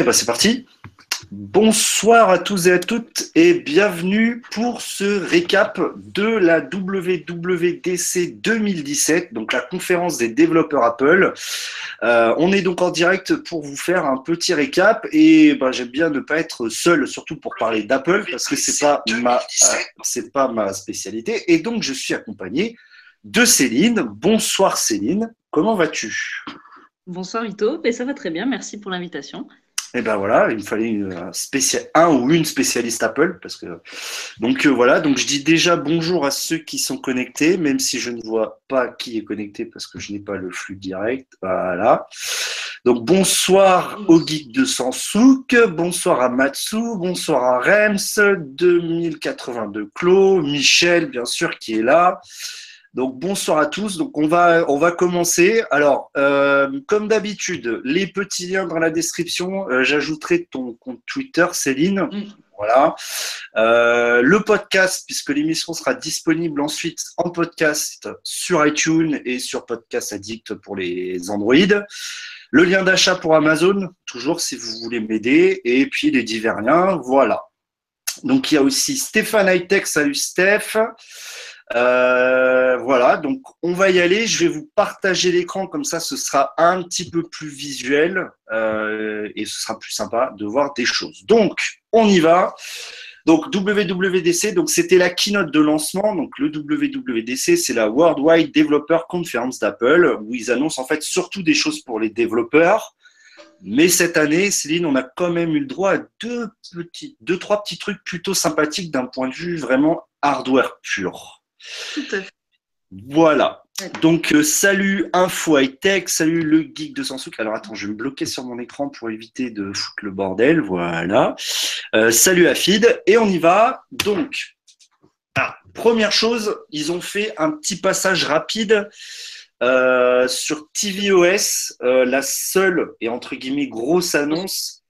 Eh ben c'est parti. Bonsoir à tous et à toutes et bienvenue pour ce récap de la WWDC 2017, donc la conférence des développeurs Apple. Euh, on est donc en direct pour vous faire un petit récap et ben, j'aime bien ne pas être seul, surtout pour parler d'Apple parce que c'est pas ma euh, c'est pas ma spécialité et donc je suis accompagné de Céline. Bonsoir Céline, comment vas-tu? Bonsoir Vito, et ça va très bien, merci pour l'invitation. Et ben voilà, il me fallait une spécial, un ou une spécialiste Apple parce que donc euh, voilà, donc je dis déjà bonjour à ceux qui sont connectés, même si je ne vois pas qui est connecté parce que je n'ai pas le flux direct. Voilà. Donc bonsoir au geek de Sansouk, bonsoir à Matsu, bonsoir à Rems 2082 Clos, Michel bien sûr qui est là. Donc bonsoir à tous. Donc on va on va commencer. Alors euh, comme d'habitude, les petits liens dans la description. Euh, j'ajouterai ton compte Twitter, Céline. Mm. Voilà. Euh, le podcast, puisque l'émission sera disponible ensuite en podcast sur iTunes et sur Podcast Addict pour les Android. Le lien d'achat pour Amazon, toujours si vous voulez m'aider. Et puis les divers liens. Voilà. Donc il y a aussi Stéphane Hightech. Salut Steph. Euh, voilà, donc on va y aller. Je vais vous partager l'écran comme ça, ce sera un petit peu plus visuel euh, et ce sera plus sympa de voir des choses. Donc, on y va. Donc WWDC, donc c'était la keynote de lancement. Donc le WWDC, c'est la Worldwide Developer Conference d'Apple, où ils annoncent en fait surtout des choses pour les développeurs. Mais cette année, Céline, on a quand même eu le droit à deux petits, deux trois petits trucs plutôt sympathiques d'un point de vue vraiment hardware pur. Tout à fait. Voilà. Donc, euh, salut Info High Tech, salut le geek de Sansouk. Alors, attends, je vais me bloquer sur mon écran pour éviter de foutre le bordel. Voilà. Euh, salut Afid. Et on y va. Donc, première chose, ils ont fait un petit passage rapide euh, sur tvOS. la seule et entre guillemets grosse annonce,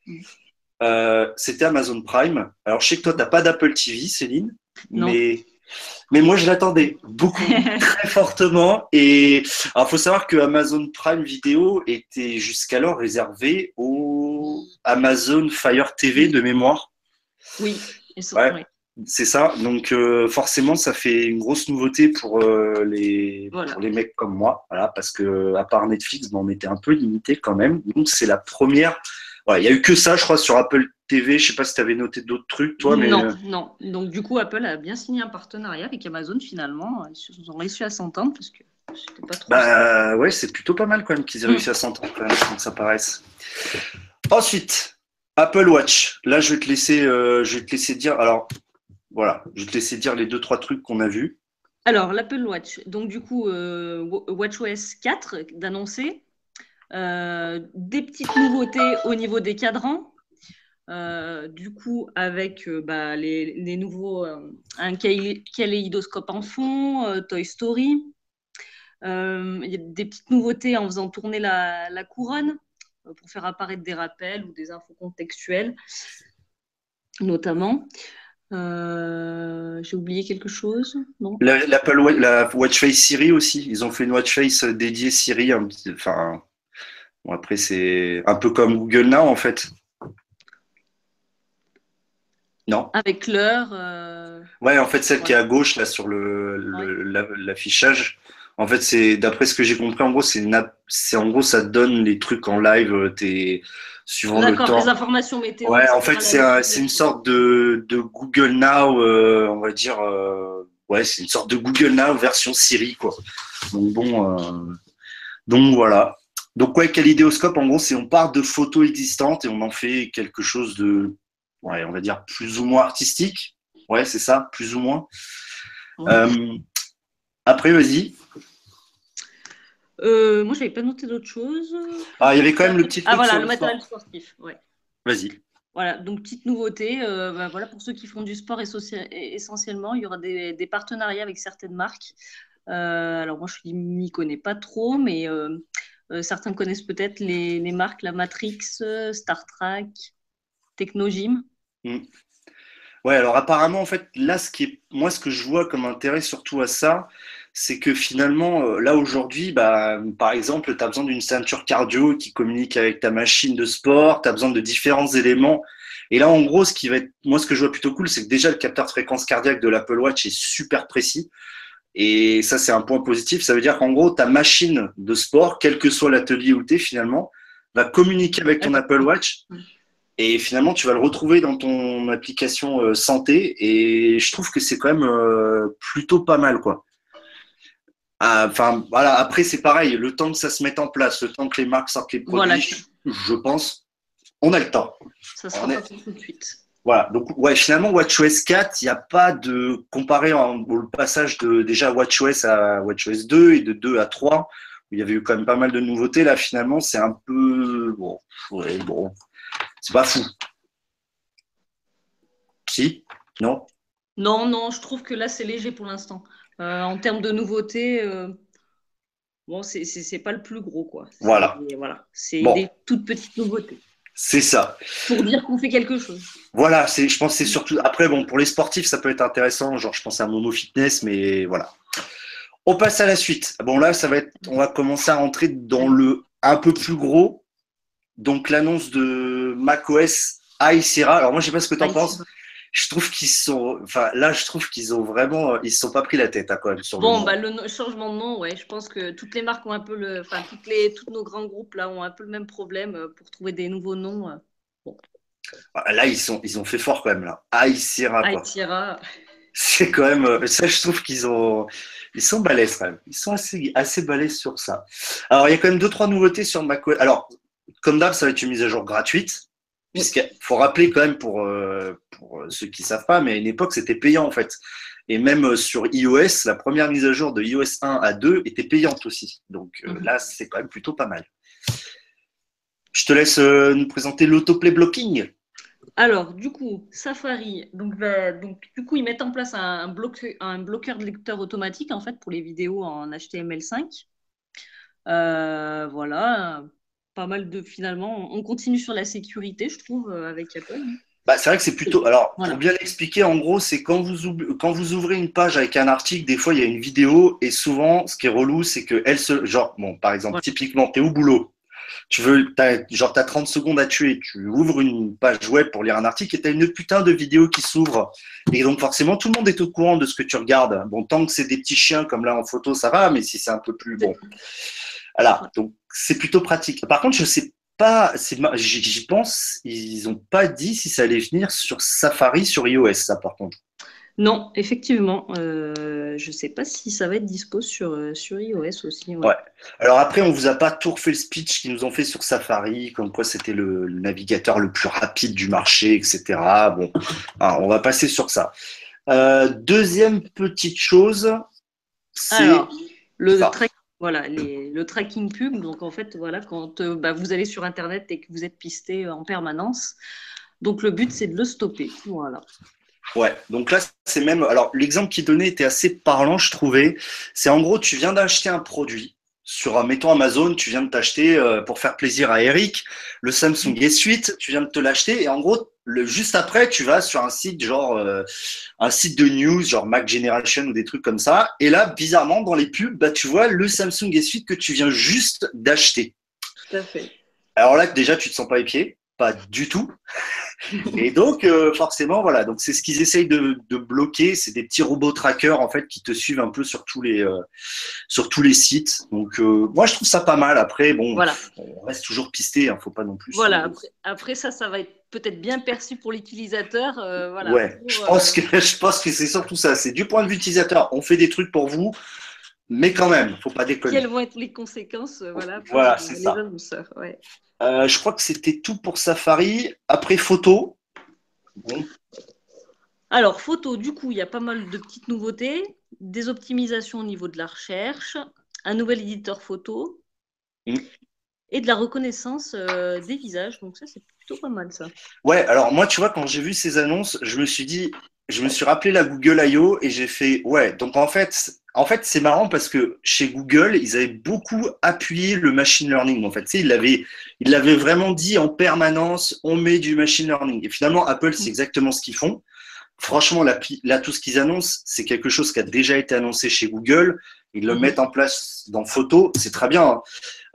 c'était Amazon Prime. Alors, je sais que toi, tu n'as pas d'Apple TV, Céline, mais mais moi, je l'attendais beaucoup, très fortement. Et alors, faut savoir que Amazon Prime Video était jusqu'alors réservé au Amazon Fire TV de mémoire. Oui, ouais, c'est ça. Donc, euh, forcément, ça fait une grosse nouveauté pour, euh, les, pour les mecs comme moi. Voilà, parce que à part Netflix, ben, on était un peu limité quand même. Donc, c'est la première. Il n'y a eu que ça, je crois, sur Apple TV. Je sais pas si tu avais noté d'autres trucs, toi. Mais... Non, euh, non. Donc, du coup, Apple a bien signé un partenariat avec Amazon, finalement. Ils ont réussi à s'entendre parce que c'était pas trop. Bah, ouais, c'est plutôt pas mal quand même qu'ils aient réussi à s'entendre, quand même, ça paraisse. Ensuite, Apple Watch. Là, je vais te laisser, euh, je vais te laisser dire. Alors, voilà, je vais te laisser dire les deux, trois trucs qu'on a vus. Alors, l'Apple Watch. Donc, du coup, euh, WatchOS 4 d'annoncer. Des petites nouveautés au niveau des cadrans. Euh, du coup, avec euh, bah, les, nouveaux, euh, un kaléidoscope en fond, Toy Story. Il y a des petites nouveautés en faisant tourner la, couronne pour faire apparaître des rappels ou des infos contextuelles, notamment. J'ai oublié quelque chose la, la, Watch Face Siri aussi. Ils ont fait une Watch Face dédiée Siri. Enfin, bon, après, c'est un peu comme Google Now en fait. Non? Avec l'heure. Euh, ouais, en fait, celle qui est à gauche, là, sur l'affichage. En fait, c'est d'après ce que j'ai compris, en gros, c'est en gros, ça donne les trucs en live, euh, es suivant le temps. les informations météo. Ouais, en fait, c'est une sorte de, Google Now, euh, on va dire. ouais, c'est une sorte de Google Now version Siri, quoi. Donc bon, donc voilà. Donc ouais, Kalidéoscope, en gros, c'est on part de photos existantes et on en fait quelque chose de ouais, on va dire plus ou moins artistique. Ouais, c'est ça, plus ou moins. Euh, après, vas-y. Euh, moi, je n'avais pas noté d'autres choses. Ah, il y avait quand même le petit. Ah, voilà, le matériel sportif. Ouais. Vas-y. Voilà, donc petite nouveauté. Euh, bah, voilà, pour ceux qui font du sport essentiellement, il y aura des, partenariats avec certaines marques. alors, moi, je ne m'y connais pas trop, mais certains connaissent peut-être les, marques La Matrix, Star Trek, Technogym. Mm. Ouais, alors apparemment, en fait, là, ce qui est, moi, ce que je vois comme intérêt surtout à ça, c'est que finalement, euh, là aujourd'hui, bah, par exemple, tu as besoin d'une ceinture cardio qui communique avec ta machine de sport, tu as besoin de différents éléments. Et là, en gros, ce qui va être, moi, ce que je vois plutôt cool, c'est que déjà le capteur de fréquence cardiaque de l'Apple Watch est super précis. Et ça, c'est un point positif. Ça veut dire qu'en gros, ta machine de sport, quel que soit l'atelier où tu es finalement, va communiquer avec ton Apple Watch. Et finalement, tu vas le retrouver dans ton application euh, santé. Et je trouve que c'est quand même euh, plutôt pas mal, quoi. Ah, enfin, voilà. Après, c'est pareil. Le temps que ça se mette en place, le temps que les marques sortent les produits, je pense, on a le temps. Ça sera pas tout de suite. Voilà, donc ouais, finalement WatchOS 4, il n'y a pas de comparé au passage de déjà WatchOS à WatchOS 2 et de 2 à 3, où il y avait eu quand même pas mal de nouveautés. Là, finalement, c'est un peu bon, ouais, bon, c'est pas fou. Si? Non? Non, non, je trouve que là, c'est léger pour l'instant. Euh, en termes de nouveautés, euh, bon, c'est pas le plus gros, quoi. Voilà. voilà. C'est des toutes petites nouveautés. C'est ça. Pour dire qu'on fait quelque chose. Voilà, c'est, je pense que c'est surtout. Après, bon, pour les sportifs, ça peut être intéressant. Genre, je pense à Momo Fitness, mais voilà. On passe à la suite. Bon, là, ça va être. On va commencer à rentrer dans le un peu plus gros. Donc, l'annonce de macOS High Sierra. Alors, moi, je sais pas ce que tu en penses je trouve qu'ils sont, enfin là, je trouve qu'ils ont vraiment, ils se sont pas pris la tête à hein, quand même sur bon, le bah, le changement de nom, ouais, je pense que toutes les marques ont un peu le, enfin toutes les, tous nos grands groupes là ont un peu le même problème euh, pour trouver des nouveaux noms. Euh, bon. Ah, là, ils sont, ils ont fait fort quand même là. Aïsira. Aïsira. C'est quand même, euh, ça, je trouve qu'ils ont, ils sont balèzes quand même. Ils sont assez, assez balèzes sur ça. Alors, il y a quand même deux trois nouveautés sur macOS. Alors, comme d'hab, ça va être une mise à jour gratuite. Puisqu'il faut rappeler quand même pour, euh, pour ceux qui ne savent pas, mais à une époque, c'était payant en fait. Et même euh, sur iOS, la première mise à jour de iOS 1 à 2 était payante aussi. Donc euh, mhm. là, c'est quand même plutôt pas mal. Je te laisse nous présenter l'autoplay blocking. Alors, du coup, Safari, donc, donc, du coup, ils mettent en place un, un bloqueur de lecteur automatique en fait pour les vidéos en HTML5. voilà, pas mal de finalement. On continue sur la sécurité, je trouve, euh, avec Apple. Bah, c'est vrai que c'est plutôt. Alors, pour bien l'expliquer, en gros, c'est quand vous, quand vous ouvrez une page avec un article, des fois, il y a une vidéo, et souvent, ce qui est relou, c'est que elle se. Genre, bon, par exemple, typiquement, tu es au boulot, tu veux, as, genre, tu as 30 secondes à tuer, tu ouvres une page web pour lire un article et tu as une putain de vidéo qui s'ouvre. Et donc, forcément, tout le monde est au courant de ce que tu regardes. Bon, tant que c'est des petits chiens comme là en photo, ça va, mais si c'est un peu plus bon. Voilà, donc c'est plutôt pratique. Par contre, je sais pas, j'y pense, ils n'ont pas dit si ça allait venir sur Safari, sur iOS, ça par contre. Non, effectivement, euh, je ne sais pas si ça va être dispo sur, euh, sur iOS aussi. Ouais. Alors après, on vous a pas tout refait le speech qu'ils nous ont fait sur Safari, comme quoi c'était le, navigateur le plus rapide du marché, etc. Bon, on va passer sur ça. Euh, deuxième petite chose, c'est le voilà, le tracking pub. Donc, en fait, voilà, quand euh, bah, vous allez sur Internet et que vous êtes pisté en permanence. Donc, le but, c'est de le stopper. Voilà. Ouais, donc là, c'est même. Alors, l'exemple qui donnait était assez parlant, je trouvais. C'est en gros, tu viens d'acheter un produit sur, mettons Amazon, tu viens de t'acheter, euh, pour faire plaisir à Eric, le Samsung S8, tu viens de te l'acheter et en gros, le, juste après, tu vas sur un site genre euh, un site de news, genre Mac Generation ou des trucs comme ça. Et là, bizarrement, dans les pubs, bah, tu vois le Samsung S8 que tu viens juste d'acheter. Tout à fait. Alors là, déjà, tu te sens pas pieds, pas du tout. Et donc, euh, forcément, voilà. Donc, c'est ce qu'ils essayent de, bloquer. C'est des petits robots trackers en fait qui te suivent un peu sur tous les euh, sur tous les sites. Donc, moi, je trouve ça pas mal. Après, bon, voilà. on reste toujours pisté. Il hein, faut pas non plus. Voilà. Après, après, ça, ça va être peut-être bien perçu pour l'utilisateur. Euh, voilà, ouais, je, pense que, je pense que c'est surtout ça. C'est du point de vue utilisateur, on fait des trucs pour vous, mais quand même, faut pas déconner. Quelles vont être les conséquences euh, voilà, pour voilà, c'est ça. ouais. euh, je crois que c'était tout pour Safari. Après, photo. Bon. Alors, photo, du coup, il y a pas mal de petites nouveautés, des optimisations au niveau de la recherche, un nouvel éditeur photo. Mm et de la reconnaissance euh, des visages. Donc ça, c'est plutôt pas mal ça. Ouais, alors moi, tu vois, quand j'ai vu ces annonces, je me suis dit, je me suis rappelé la Google I.O. et j'ai fait, ouais, donc en fait, en fait, c'est marrant parce que chez Google, ils avaient beaucoup appuyé le machine learning. En fait, tu sais, ils l'avaient, ils l'avaient vraiment dit en permanence, on met du machine learning. Et finalement, Apple, c'est exactement ce qu'ils font. franchement, là, tout ce qu'ils annoncent, c'est quelque chose qui a déjà été annoncé chez Google. Ils le mhm. mettent en place dans photo, c'est très bien. Hein.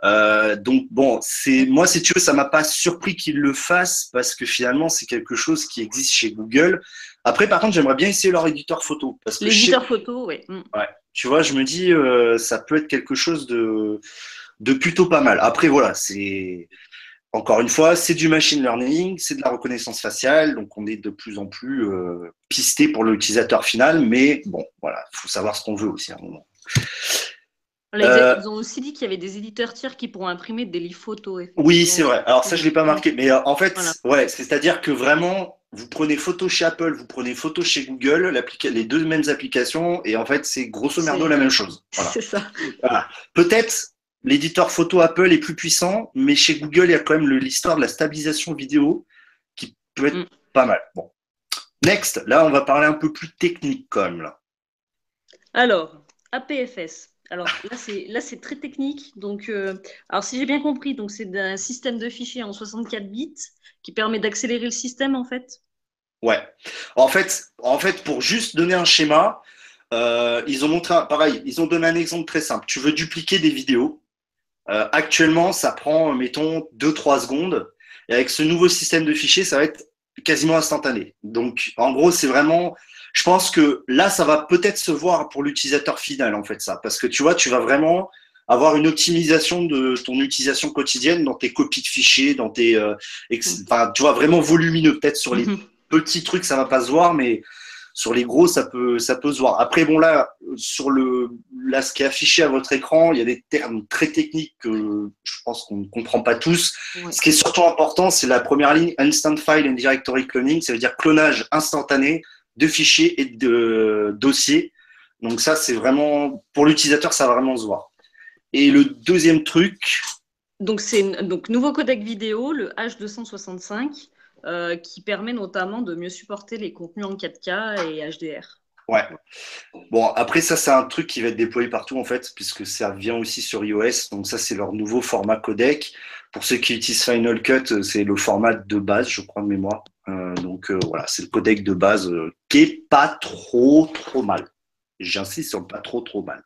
Euh, donc bon, c'est moi si tu veux, ça m'a pas surpris qu'ils le fassent parce que finalement c'est quelque chose qui existe chez Google. Après, par contre, j'aimerais bien essayer leur éditeur photo parce que l'éditeur photo, oui. Mm. Ouais. Tu vois, je me dis, euh, ça peut être quelque chose de de plutôt pas mal. Après, voilà, c'est encore une fois, c'est du machine learning, c'est de la reconnaissance faciale, donc on est de plus en plus euh, pisté pour l'utilisateur final, mais bon, voilà, il faut savoir ce qu'on veut aussi à un moment. Euh, ils ont aussi dit qu'il y avait des éditeurs tiers qui pourront imprimer des livres photos. Oui, c'est vrai. Alors ça, je ne l'ai pas marqué, mais euh, en fait, ouais, c'est-à-dire que vraiment, vous prenez photo chez Apple, vous prenez photo chez Google, les deux mêmes applications, et en fait, c'est grosso merdo la même chose. C'est ça. Peut-être l'éditeur photo Apple est plus puissant, mais chez Google, il y a quand même l'histoire de la stabilisation vidéo qui peut être mm. pas mal. Bon. Next, là, on va parler un peu plus technique quand même. Là. Alors, APFS. Alors là, c'est là, c'est très technique. Donc, euh, alors si j'ai bien compris, donc c'est un système de fichiers en 64 bits qui permet d'accélérer le système en fait? Ouais. En fait, en fait, pour juste donner un schéma, euh, ils ont montré, pareil, ils ont donné un exemple très simple. Tu veux dupliquer des vidéos. Euh, actuellement, ça prend, mettons, 2-3 secondes. Et avec ce nouveau système de fichiers, ça va être quasiment instantané. Donc, en gros, c'est vraiment, je pense que là, ça va peut-être se voir pour l'utilisateur final, en fait, ça. Parce que tu vois, tu vas vraiment avoir une optimisation de ton utilisation quotidienne dans tes copies de fichiers, dans tes, euh, enfin, tu vois, vraiment volumineux. Peut-être sur les mhm. petits trucs, ça va pas se voir, mais sur les gros, ça peut, ça peut se voir. Après, bon, là, sur le, là, ce qui est affiché à votre écran, il y a des termes très techniques que je pense qu'on ne comprend pas tous. Ce qui est surtout important, c'est la première ligne, Instant File and Directory Cloning. Ça veut dire clonage instantané de fichiers et de dossiers. Donc ça, c'est vraiment, pour l'utilisateur, ça va vraiment se voir. Et le deuxième truc. Donc, c'est donc nouveau codec vidéo, le H265. Euh, qui permet notamment de mieux supporter les contenus en 4K et HDR. Ouais. Bon, après, ça, c'est un truc qui va être déployé partout, en fait, puisque ça vient aussi sur iOS. Donc, ça, c'est leur nouveau format codec. Pour ceux qui utilisent Final Cut, c'est le format de base, je crois, de mémoire. Euh, donc, euh, voilà, c'est le codec de base qui est pas trop, trop mal. J'insiste sur pas trop, trop mal.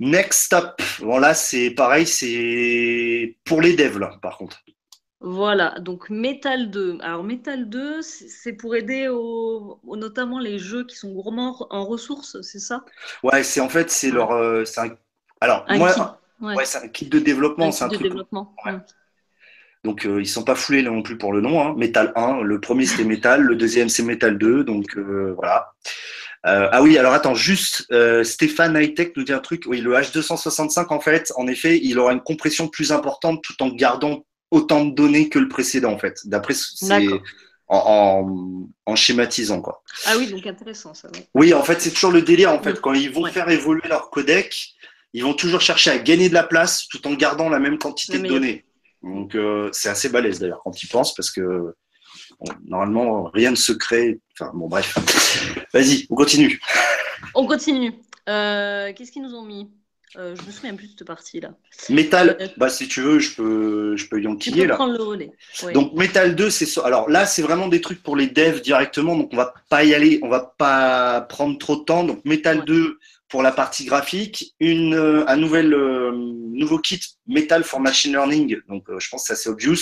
Next up. Bon, là, c'est pareil, c'est pour les devs, là, par contre. Voilà, donc Metal 2. Alors Metal 2, c'est pour aider au, notamment les jeux qui sont gourmands en ressources, c'est ça? Ouais, c'est en fait, c'est leur. Euh, alors, moi, ouais. c'est un kit de développement. C'est un truc. Développement. Donc, euh, ils sont pas foulés non plus pour le nom. Hein. Metal 1, le premier c'était Metal, le deuxième c'est Metal 2. Donc, euh, voilà. ah oui, alors attends, juste, Stéphane Hightech nous dit un truc. Oui, le H265, en fait, en effet, il aura une compression plus importante tout en gardant autant de données que le précédent, en fait. D'après, c'est en, schématisant, quoi. Ah oui, donc intéressant, ça. Oui, en fait, c'est toujours le délire, en fait. Quand ils vont faire évoluer leur codec, ils vont toujours chercher à gagner de la place tout en gardant la même quantité de données. Donc, euh, c'est assez balèze, d'ailleurs, quand ils pensent, parce que normalement, rien ne se crée. Enfin, bon, bref. Vas-y, on continue. On continue. Euh, qu'est-ce qu'ils nous ont mis? Euh, je me souviens plus de cette partie-là. Metal, euh, bah, si tu veux, je peux, je peux y enquiller là. prendre le relais. Donc Metal 2, c'est alors là, c'est vraiment des trucs pour les devs directement, donc on va pas y aller, on va pas prendre trop de temps. Donc Metal 2, pour la partie graphique, une, un nouvel, nouveau kit Metal for Machine Learning. Donc, euh, je pense que c'est assez obvious.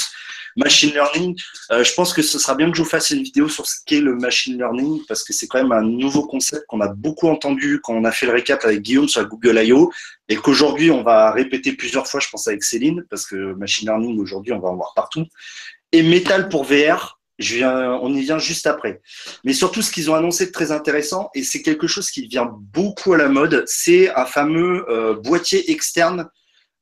Machine Learning, je pense que ce sera bien que je vous fasse une vidéo sur ce qu'est le Machine Learning parce que c'est quand même un nouveau concept qu'on a beaucoup entendu quand on a fait le récap avec Guillaume sur Google I.O. et qu'aujourd'hui, on va répéter plusieurs fois, je pense, avec Céline parce que Machine Learning, aujourd'hui, on va en voir partout. Et Metal pour VR, on y vient juste après. Mais surtout, ce qu'ils ont annoncé de très intéressant, et c'est quelque chose qui vient beaucoup à la mode, c'est un fameux euh, boîtier externe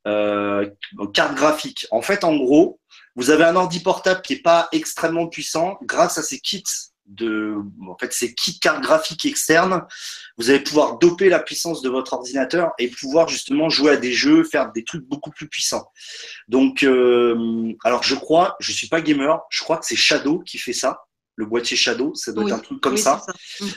euh, carte graphique. En fait, en gros, vous avez un ordi portable qui n'est pas extrêmement puissant. Grâce à ces kits de, en fait, ces kits cartes graphiques externes, vous allez pouvoir doper la puissance de votre ordinateur et pouvoir justement jouer à des jeux, faire des trucs beaucoup plus puissants. Donc, euh, alors je crois, je suis pas gamer, je crois que c'est Shadow qui fait ça, le boîtier Shadow, ça doit être un truc comme ça.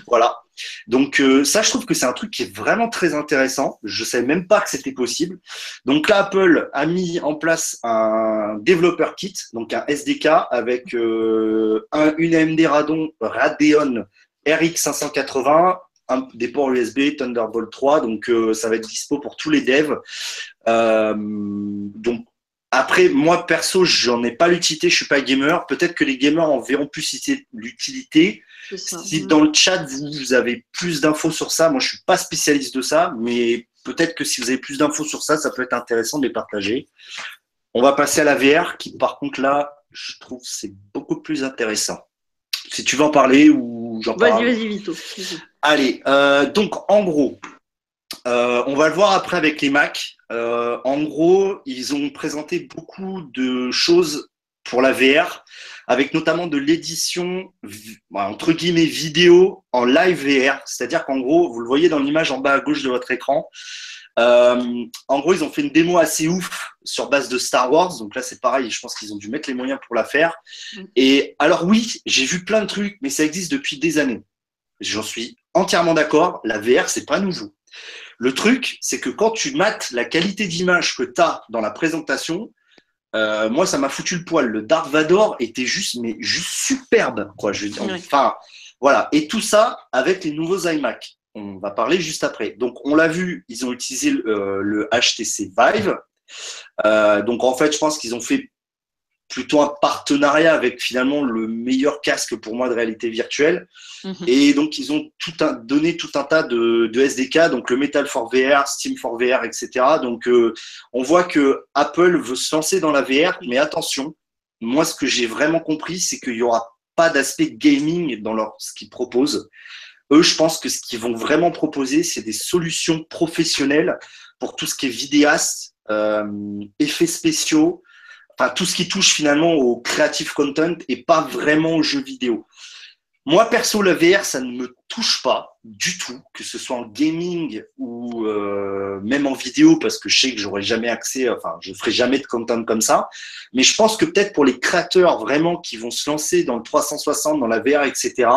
Voilà. Donc euh, ça, je trouve que c'est un truc qui est vraiment très intéressant. Je savais même pas que c'était possible. Donc là, Apple a mis en place un développeur kit, donc un SDK avec euh, un, une AMD Radeon, Radeon RX 580, un, des ports USB, Thunderbolt 3. Donc euh, ça va être dispo pour tous les devs. donc après, moi perso, j'en ai pas l'utilité, je suis pas gamer. Peut-être que les gamers en verront plus l'utilité. Si dans le chat vous, avez plus d'infos sur ça, moi je suis pas spécialiste de ça, mais peut-être que si vous avez plus d'infos sur ça, ça peut être intéressant de les partager. On va passer à la VR, qui par contre là, je trouve c'est beaucoup plus intéressant. Si tu veux en parler ou j'en parle. Vas-y, vas-y, Vito. Allez, euh, donc en gros, euh, on va le voir après avec les Mac. Euh, en gros, ils ont présenté beaucoup de choses pour la VR, avec notamment de l'édition entre guillemets vidéo en live VR. C'est-à-dire qu'en gros, vous le voyez dans l'image en bas à gauche de votre écran. Euh, en gros, ils ont fait une démo assez ouf sur base de Star Wars. Donc là, c'est pareil. Je pense qu'ils ont dû mettre les moyens pour la faire. Mm. Et alors oui, j'ai vu plein de trucs, mais ça existe depuis des années. J'en suis entièrement d'accord. La VR, c'est pas nouveau. Le truc, c'est que quand tu mates la qualité d'image que tu as dans la présentation, euh, moi, ça m'a foutu le poil. Le Dark Vador était juste, mais juste superbe, quoi. Je, enfin, voilà. Et tout ça avec les nouveaux iMac. On va parler juste après. Donc, on l'a vu, ils ont utilisé le HTC euh, Vive. Euh, donc, en fait, je pense qu'ils ont fait plutôt un partenariat avec finalement le meilleur casque pour moi de réalité virtuelle. Mhm. Et donc, ils ont tout un, donné tout un tas de, SDK, donc le Metal for VR, Steam for VR, etc. Donc, euh, on voit que Apple veut se lancer dans la VR, mais attention, moi, ce que j'ai vraiment compris, c'est qu'il n'y aura pas d'aspect gaming dans leur, ce qu'ils proposent. Eux, je pense que ce qu'ils vont vraiment proposer, c'est des solutions professionnelles pour tout ce qui est vidéaste, euh, effets spéciaux, enfin tout ce qui touche finalement au creative content et pas vraiment aux jeux vidéo. Moi perso, la VR, ça ne me touche pas du tout, que ce soit en gaming ou euh, même en vidéo, parce que je sais que j'aurai jamais accès, enfin je ferai jamais de content comme ça. Mais je pense que peut-être pour les créateurs vraiment qui vont se lancer dans le 360, dans la VR, etc.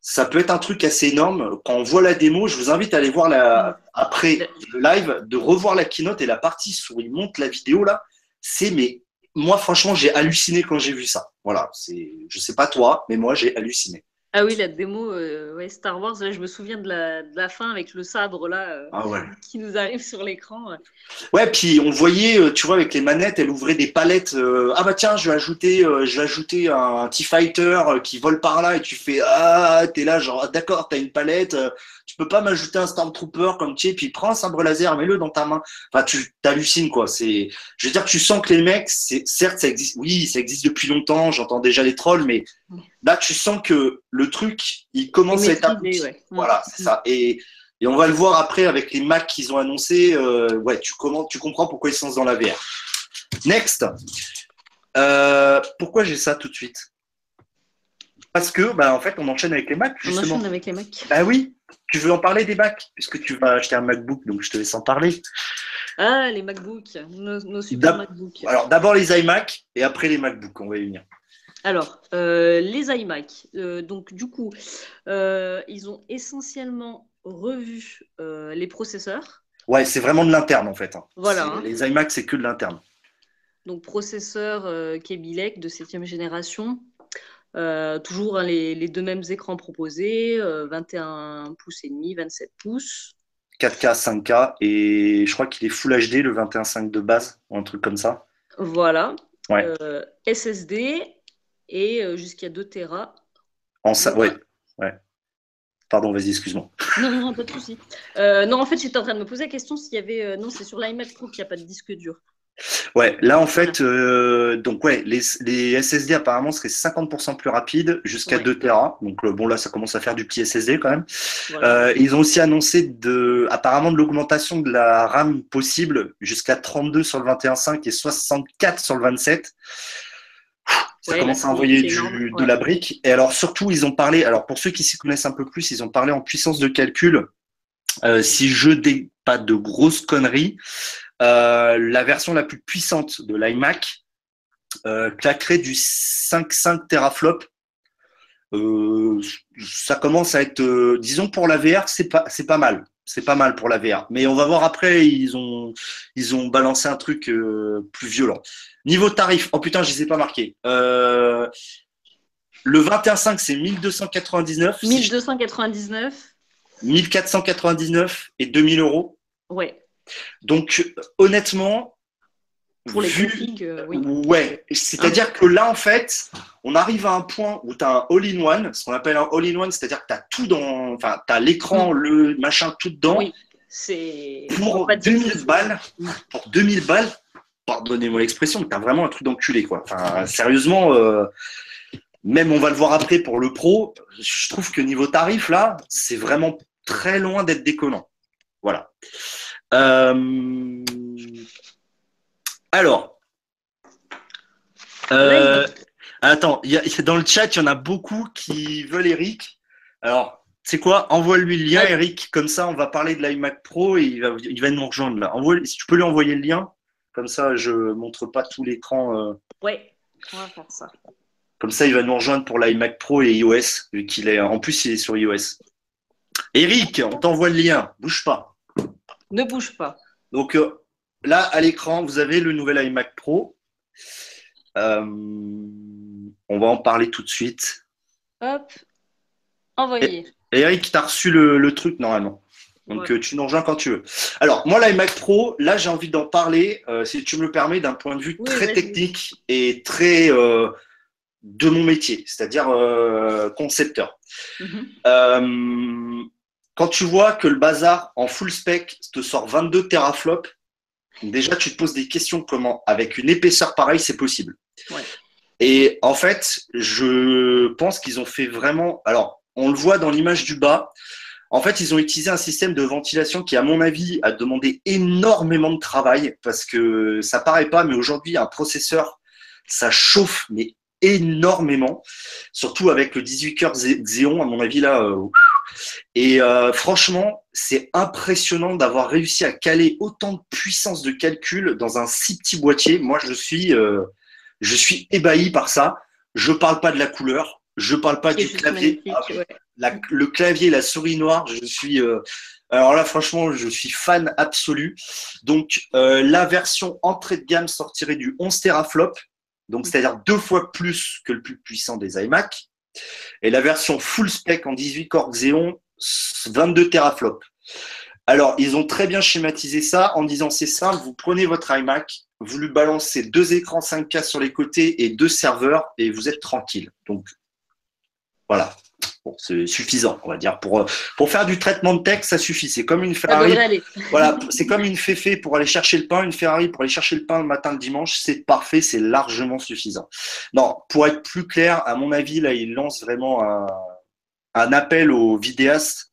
Ça peut être un truc assez énorme. Quand on voit la démo, je vous invite à aller voir après le live, de revoir la keynote et la partie où il monte la vidéo là c'est mais moi franchement j'ai halluciné quand j'ai vu ça. Voilà, c'est je sais pas toi, mais moi j'ai halluciné. Ah oui, la démo euh, Star Wars, je me souviens de la, fin avec le sabre là euh, ah qui nous arrive sur l'écran. Ouais, puis on voyait, euh, tu vois, avec les manettes, elle ouvrait des palettes. ah bah tiens, je vais ajouter, je vais ajouter un T-Fighter qui vole par là et tu fais ah, t'es là genre d'accord, t'as une palette, tu peux pas m'ajouter un Stormtrooper comme tu es, puis prends un sabre laser, mets-le dans ta main. Enfin, tu t'hallucines, quoi. C'est, je veux dire, tu sens que les mecs, c'est, certes, ça existe, oui, ça existe depuis longtemps, j'entends déjà les trolls, mais là, tu sens que le truc, il commence à être Voilà, c'est ça. Et, et on va le voir après avec les Macs qu'ils ont annoncés. Euh, ouais, tu, comment, tu comprends pourquoi ils sont dans la VR. Next. Euh, pourquoi j'ai ça tout de suite? Parce que, bah, en fait, on enchaîne avec les Macs. Justement. On enchaîne avec les Macs. Bah oui, tu veux en parler des Macs Puisque tu vas acheter un MacBook, donc je te laisse en parler. Ah, les MacBooks, nos, super MacBooks. Alors, d'abord les iMac et après les MacBooks, on va y venir. Alors, euh, les iMac, euh, donc du coup, euh, ils ont essentiellement revu les processeurs. Ouais, c'est vraiment de l'interne en fait. Hein. Voilà. Hein. Les iMac, c'est que de l'interne. Donc, processeur Kebilec de 7 génération, euh, toujours hein, les, deux mêmes écrans proposés, 21 euh, pouces et demi, 27 pouces. 4K, 5K et je crois qu'il est Full HD le 21.5 de base ou un truc comme ça. Voilà. Euh, SSD et jusqu'à 2 Tera. En ça, ouais. ouais. Pardon, vas-y, excuse-moi. Non, non, pas de souci. non, en fait, j'étais en train de me poser la question s'il y avait. non, c'est sur l'iMac Pro qu'il n'y a pas de disque dur. Ouais, là en fait, euh, donc ouais, les, SSD apparemment seraient 50% plus rapides jusqu'à 2 Tera. Donc euh, bon là, ça commence à faire du petit SSD quand même. Euh, ils ont aussi annoncé de, apparemment de l'augmentation de la RAM possible jusqu'à 32 sur le 21.5 et 64 sur le 27. Ça commence à envoyer de la brique. Et alors surtout, ils ont parlé, alors pour ceux qui s'y connaissent un peu plus, ils ont parlé en puissance de calcul. si je dis pas de grosses conneries, la version la plus puissante de l'iMac euh, claquerait du 5.5 teraflop. euh, ça commence à être, euh, disons pour la VR, c'est pas, c'est pas mal, c'est pas mal pour la VR. Mais on va voir après, ils ont, ils ont balancé un truc euh, plus violent. Niveau tarif, oh putain, je les ai pas marqués. le 21.5, c'est 1299. 1299. 1499 et 2000 euros. Ouais. Donc, honnêtement, pour les configs, euh, oui. Ouais, c'est-à-dire que là, en fait, on arrive à un point où tu as un all-in-one, ce qu'on appelle un all-in-one, c'est-à-dire que tu as tout dans. Enfin, tu as l'écran, mm. le machin, tout dedans. Oui, c'est. Pour 2000 balles, pour 2000 balles, pardonnez-moi l'expression, tu as vraiment un truc d'enculé, quoi. Enfin, sérieusement, euh, même on va le voir après pour le pro, je trouve que niveau tarif, là, c'est vraiment très loin d'être déconnant. Voilà. Euh. Alors, euh, attends, dans le chat, il y en a beaucoup qui veulent Eric. Alors, c'est quoi? Envoie-lui le lien, Eric. Comme ça, on va parler de l'iMac Pro et il va, il va nous rejoindre là. Envoie, si tu peux lui envoyer le lien, comme ça, je montre pas tout l'écran. Euh. Ouais, on va faire ça. Comme ça, il va nous rejoindre pour l'iMac Pro et iOS, vu qu'il est. En plus, il est sur iOS. Eric, on t'envoie le lien. Bouge pas. Ne bouge pas. Donc, euh, là, à l'écran, vous avez le nouvel iMac Pro. Euh, on va en parler tout de suite. Hop, envoyé. Et, Eric, tu as reçu le, truc normalement. Donc, euh, tu nous rejoins quand tu veux. Alors, moi, l'iMac Pro, là, j'ai envie d'en parler, euh, si tu me le permets, d'un point de vue très technique et très de mon métier, c'est-à-dire concepteur. Mhm. Quand tu vois que le bazar en full spec te sort 22 teraflops, déjà, tu te poses des questions comment, avec une épaisseur pareille, c'est possible. Et en fait, je pense qu'ils ont fait vraiment. Alors, on le voit dans l'image du bas. En fait, ils ont utilisé un système de ventilation qui, à mon avis, a demandé énormément de travail parce que ça paraît pas, mais aujourd'hui, un processeur, ça chauffe, mais énormément, surtout avec le 18 cœurs Xeon, à mon avis, là. Euh, et euh, franchement, c'est impressionnant d'avoir réussi à caler autant de puissance de calcul dans un si petit boîtier. Moi, je suis, euh, je suis ébahi par ça. Je parle pas de la couleur, je parle pas du clavier. Ah, le clavier, la souris noire, je suis. alors là, franchement, je suis fan absolu. Donc, la version entrée de gamme sortirait du 11 teraflop donc c'est-à-dire deux fois plus que le plus puissant des iMac. Et la version full spec en 18 corps Xeon, 22 teraflops. Alors, ils ont très bien schématisé ça en disant c'est simple, vous prenez votre iMac, vous lui balancez deux écrans 5K sur les côtés et deux serveurs et vous êtes tranquille. Donc, voilà c'est suffisant, on va dire. Pour, euh, pour faire du traitement de texte, ça suffit. C'est comme une Ferrari. voilà, c'est comme une Féfé pour aller chercher le pain, une Ferrari pour aller chercher le pain le matin, le dimanche. C'est parfait, c'est largement suffisant. Non, pour être plus clair, à mon avis, là, il lance vraiment un, un appel aux vidéastes.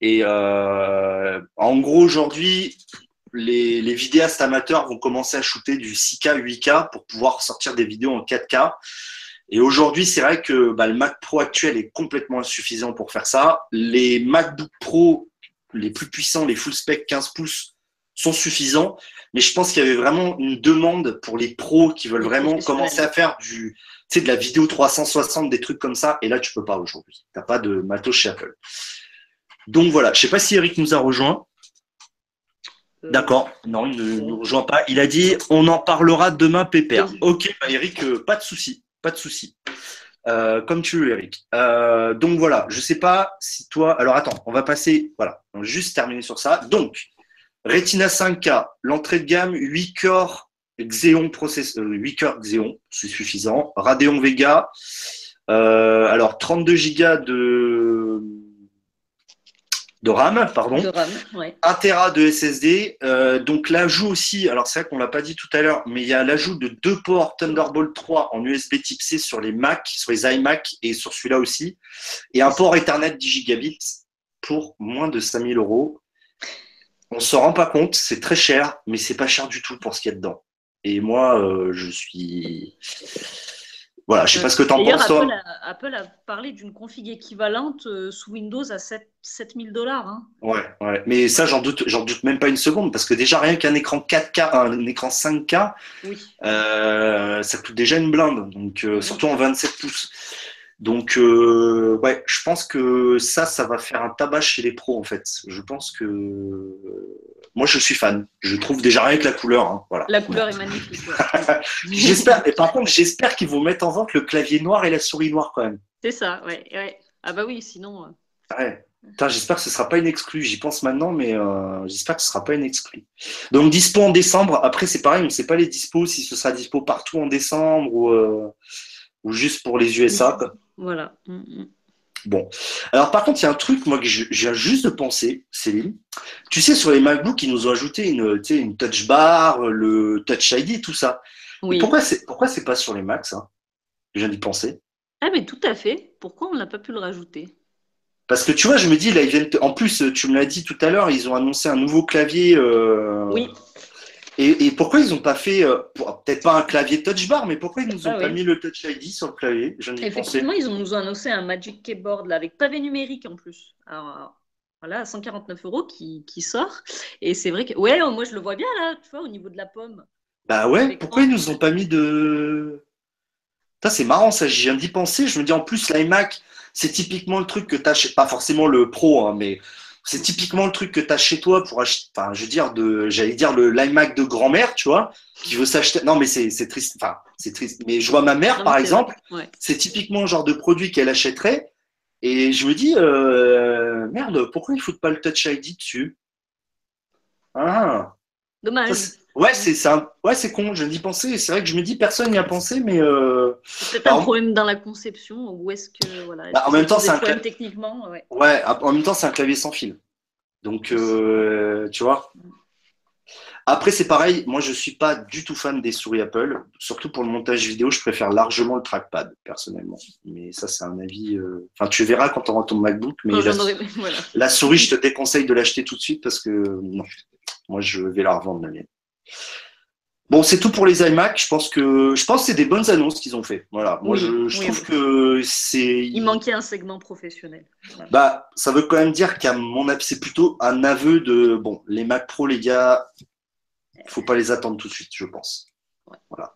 Et euh, en gros, aujourd'hui, les, les, vidéastes amateurs vont commencer à shooter du 6K, 8K pour pouvoir sortir des vidéos en 4K. Et aujourd'hui, c'est vrai que bah, le Mac Pro actuel est complètement insuffisant pour faire ça. Les MacBook Pro, les plus puissants, les full spec 15 pouces, sont suffisants. Mais je pense qu'il y avait vraiment une demande pour les pros qui veulent vraiment commencer à faire du, tu sais, de la vidéo 360, des trucs comme ça. Et là, tu peux pas aujourd'hui. Tu n'as pas de matos chez Apple. Donc voilà, je sais pas si Eric nous a rejoint. Euh, D'accord, non, il ne nous rejoint pas. Il a dit on en parlera demain, Pépère. Ok, bah Eric, euh, pas de souci. Pas de souci. Euh, comme tu veux, Eric. Euh, donc voilà, je sais pas si toi. Alors attends, on va passer. Voilà, on va juste terminer sur ça. Donc, Retina 5K, l'entrée de gamme 8 corps Xeon processeur, 8 cœurs Xeon, c'est suffisant. Radeon Vega. Euh, alors 32 Go de de RAM, pardon. De RAM, 1 Tera de SSD. Euh, donc l'ajout aussi, alors c'est vrai qu'on l'a pas dit tout à l'heure, mais il y a l'ajout de deux ports Thunderbolt 3 en USB Type C sur les Mac, sur les iMac et sur celui-là aussi, et un port Ethernet 10 gigabits pour moins de 5000 euros. On s'en rend pas compte, c'est très cher, mais c'est pas cher du tout pour ce qu'il y a dedans. Et moi, euh, je suis voilà, je sais pas ce que tu en penses, toi. Apple a, parlé d'une config équivalente euh, sous Windows à 7, 7000 dollars. Hein. Ouais, ouais, mais ça, j'en doute, j'en doute même pas une seconde, parce que déjà, rien qu'un écran 4K, un écran 5K, euh, ça coûte déjà une blinde, donc euh, surtout en 27 pouces. Donc, euh, ouais, je pense que ça, ça va faire un tabac chez les pros, en fait. Je pense que. Moi, je suis fan. Je trouve déjà rien que la couleur. hein, voilà. La couleur est magnifique. ouais. J'espère, mais par contre, j'espère qu'ils vont mettre en vente le clavier noir et la souris noire quand même. C'est ça, ouais, ouais. Ah bah oui, sinon. euh, Ouais. Putain, j'espère que ce sera pas une exclue. J'y pense maintenant, mais euh, j'espère que ce sera pas une exclue. Donc dispo en décembre. Après, c'est pareil, on ne sait pas les dispos si ce sera dispo partout en décembre ou, euh, ou juste pour les USA. Voilà. Mm, mm. Bon. Alors par contre, il y a un truc, moi, que je je viens juste de penser, Céline. Tu sais, sur les MacBooks, ils nous ont ajouté une, touch bar, le touch ID, tout ça. Oui. Pourquoi c'est pourquoi c'est pas sur les Macs, ça? Je viens d'y penser. Ah mais tout à fait. Pourquoi on n'a pas pu le rajouter? Parce que tu vois, je me dis, là, ils viennent. En plus, tu me l'as dit tout à l'heure, ils ont annoncé un nouveau clavier. euh, Oui. Et, et pourquoi ils n'ont pas fait, euh, peut-être pas un clavier touch bar, mais pourquoi ils nous ont Ah pas oui. mis le touch ID sur le clavier? Je. Effectivement, ils ont nous ont annoncé un Magic Keyboard là, avec pavé numérique en plus. Alors, voilà, à 149 euros qui, qui sort. Et c'est vrai que, ouais, moi je le vois bien là, tu vois, au niveau de la pomme. Bah ouais, pourquoi ils nous ont pas mis de. Ça, c'est marrant, ça, je viens d'y penser. Je me dis, en plus, l'iMac, c'est typiquement le truc que tu. Pas forcément le pro, hein, mais c'est typiquement le truc que tu as chez toi pour acheter. Enfin, je veux dire, de... j'allais dire le l'iMac de grand-mère, tu vois, qui veut s'acheter. Non, mais c'est c'est triste. Enfin, c'est triste. Mais je vois ma mère, Non, par exemple. Ouais. c'est typiquement le genre de produit qu'elle achèterait. Et je me dis, euh, merde, pourquoi ils foutent pas le Touch ID dessus? Ah, Dommage. ça, ouais, c'est ouais, c'est con, je viens d'y penser. C'est vrai que je me dis, personne n'y a pensé, mais euh, C'est peut-être un problème dans la conception ou est-ce que voilà. Bah, en même temps, c'est un problèmes cla- techniquement, ouais. ouais, en même temps, c'est un clavier sans fil. Donc, euh, tu vois. Après, c'est pareil, moi, je suis pas du tout fan des souris Apple. Surtout pour le montage vidéo, je préfère largement le trackpad, personnellement. Mais ça, c'est un avis. euh, Enfin, tu verras quand tu auras ton MacBook, mais la, voilà. la souris, je te déconseille de l'acheter tout de suite parce que non, moi, je vais la revendre la mienne. Bon, c'est tout pour les iMac. Je pense que je pense que c'est des bonnes annonces qu'ils ont fait. Voilà. Moi, Oui, je, je oui, trouve oui. que c'est. Il manquait un segment professionnel. Voilà. Bah, ça veut quand même dire qu'à mon avis, c'est plutôt un aveu de bon, les Mac Pro, les gars, faut pas les attendre tout de suite, je pense. Ouais. Voilà.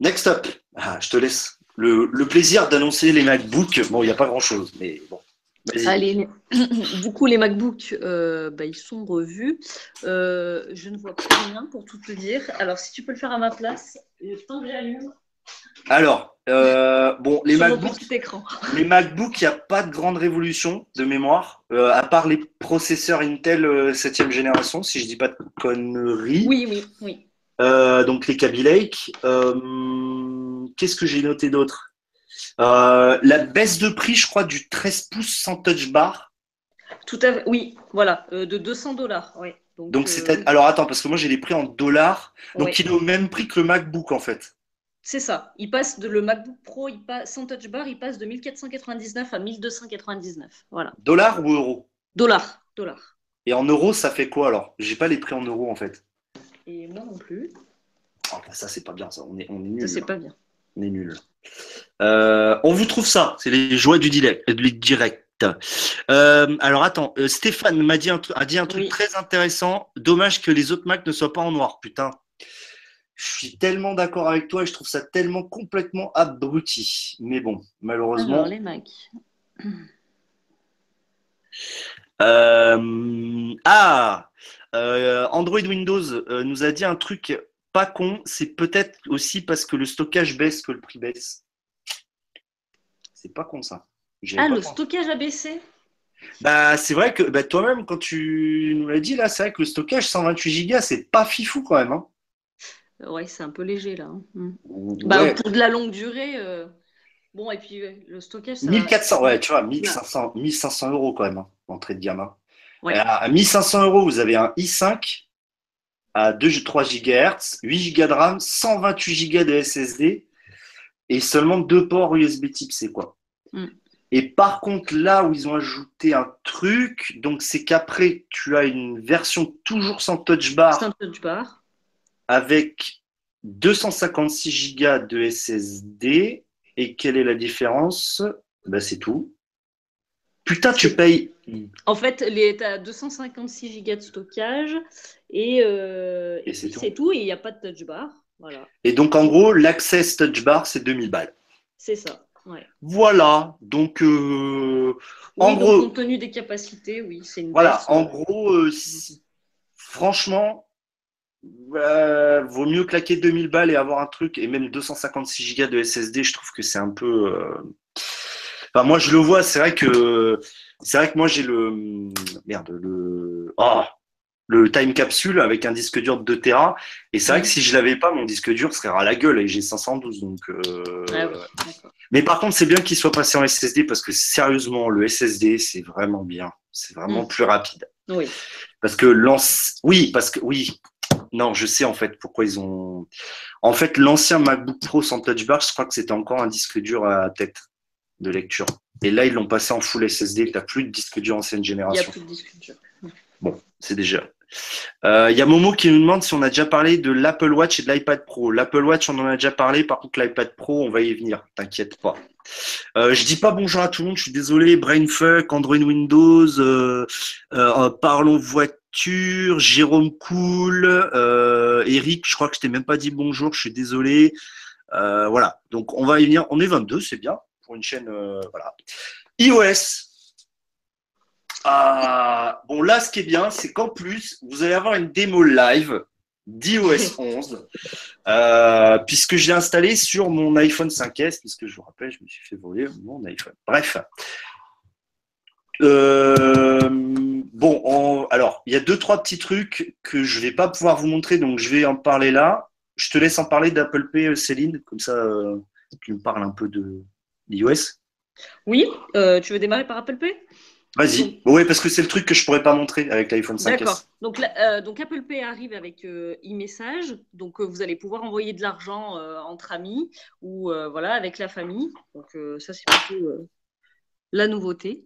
Next up, ah, je te laisse le, le plaisir d'annoncer les MacBooks. Bon, il n'y a pas grand chose, mais bon. Vas-y. Allez, du coup, les MacBooks, euh, bah, ils sont revus. Euh, je ne vois plus rien pour tout te dire. Alors, si tu peux le faire à ma place, le temps que j'allume Alors, euh, bon, les sur MacBooks, les MacBooks, il n'y a pas de grande révolution de mémoire, à part les processeurs Intel 7e génération, si je dis pas de conneries. Oui, oui, oui. Donc les Kaby Lake. Qu'est-ce que j'ai noté d'autre? Euh, La baisse de prix, je crois, du 13 pouces sans touch bar. Tout à fait. Oui, voilà, euh, de 200 dollars. Ouais. Donc euh, alors attends parce que moi j'ai les prix en dollars, donc ouais. il est au même prix que le MacBook en fait. C'est ça. Il passe de le MacBook Pro, il passe, sans touch bar, il passe de 1499 à 1299. Voilà. Dollars ou euros? Dollars. Dollars. Et en euros ça fait quoi alors? J'ai pas les prix en euros en fait. Et moi non plus. Oh, ça c'est pas bien ça, on est on est Ça, c'est pas bien. On est nul. Euh, on vous trouve ça, c'est les joies du direct. du direct. Euh, alors attends, euh, Stéphane m'a dit un, a dit un truc Oui. très intéressant. Dommage que les autres Mac ne soient pas en noir. Putain, je suis tellement d'accord avec toi et je trouve ça tellement complètement abruti. Mais bon, malheureusement. Alors, les Macs. Euh, ah, euh, Android Windows euh, nous a dit un truc pas con. C'est peut-être aussi parce que le stockage baisse que le prix baisse. C'est pas con ça. Ah, le pensé. stockage a baissé Bah, c'est vrai que bah, toi-même, quand tu nous l'as dit, là, c'est vrai que le stockage 128 Go, c'est pas fifou quand même. Hein. Euh, Ouais, c'est un peu léger là. hein. Mm. Bah, Pour de la longue durée. euh, Bon, et puis ouais, le stockage. Ça... 1400, ouais, tu vois, 1500, 1500 euros quand même, hein, entrée de gamme. hein. À, à 1500 euros, vous avez un i5 à 2, 3 GHz, 8 Go de RAM, 128 Go de SSD et seulement deux ports USB type C, quoi. Mm. Et par contre, là où ils ont ajouté un truc, donc c'est qu'après, tu as une version toujours sans touch bar un touch bar. avec 256 Go de SSD. Et quelle est la différence? Ben, C'est tout. Putain, tu payes. En fait, les... tu as 256 Go de stockage et, euh, Et et c'est tout. c'est tout. Et il n'y a pas de touch bar. Voilà, Et donc, en gros, l'Access Touch Bar, c'est 2000 balles. c'est ça. Voilà. Donc, euh, en gros. Compte tenu des capacités, oui, c'est une. Voilà. en gros, euh, franchement, vaut mieux claquer 2000 balles et avoir un truc, et même 256 Go de SSD, je trouve que c'est un peu. Enfin, moi, je le vois, c'est vrai que. C'est vrai que moi, j'ai le. Merde, le. Oh le time capsule avec un disque dur de 2 Tera. Et c'est vrai que si je l'avais pas, mon disque dur serait à la gueule et j'ai 512. Donc, euh, ah Mais par contre, c'est bien qu'il soit passé en SSD parce que sérieusement, le SSD, c'est vraiment bien. C'est vraiment mm. plus rapide. Oui. Parce que l'ancien. Oui, parce que oui. Non, je sais en fait pourquoi ils ont. En fait, l'ancien MacBook Pro sans touch bar, je crois que c'était encore un disque dur à tête de lecture. Et là, ils l'ont passé en full SSD. Tu n'as plus de disque dur ancienne génération. Il n'y a plus de disque dur. Bon, c'est déjà. Il euh, y a Momo qui nous demande si on a déjà parlé de l'Apple Watch et de l'iPad Pro. L'Apple Watch, on en a déjà parlé. Par contre, l'iPad Pro, on va y venir. T'inquiète pas. Euh, je dis pas bonjour à tout le monde. Je suis désolé. Brainfuck, Android Windows, euh, euh, Parlons voiture, Jérôme Cool, Eric. Je crois que je t'ai même pas dit bonjour. Je suis désolé. voilà. Donc, on va y venir. On est 22, c'est bien pour une chaîne. voilà. iOS. Ah, bon, là, ce qui est bien, c'est qu'en plus, vous allez avoir une démo live d'iOS 11, euh, puisque je l'ai installé sur mon iPhone 5S, puisque je vous rappelle, je me suis fait voler mon iPhone. Bref. Euh, bon, alors, il y a deux, trois petits trucs que je ne vais pas pouvoir vous montrer, donc je vais en parler là. Je te laisse en parler d'Apple Pay, euh, Céline, comme ça, tu me parles un peu de d'iOS. Oui, tu veux démarrer par Apple Pay? Vas-y. Oui, parce que c'est le truc que je pourrais pas montrer avec l'iPhone 5S. D'accord. Donc, euh, donc, Apple Pay arrive avec euh, e-message. Donc, euh, vous allez pouvoir envoyer de l'argent entre amis ou voilà avec la famille. Donc, ça, c'est plutôt la nouveauté.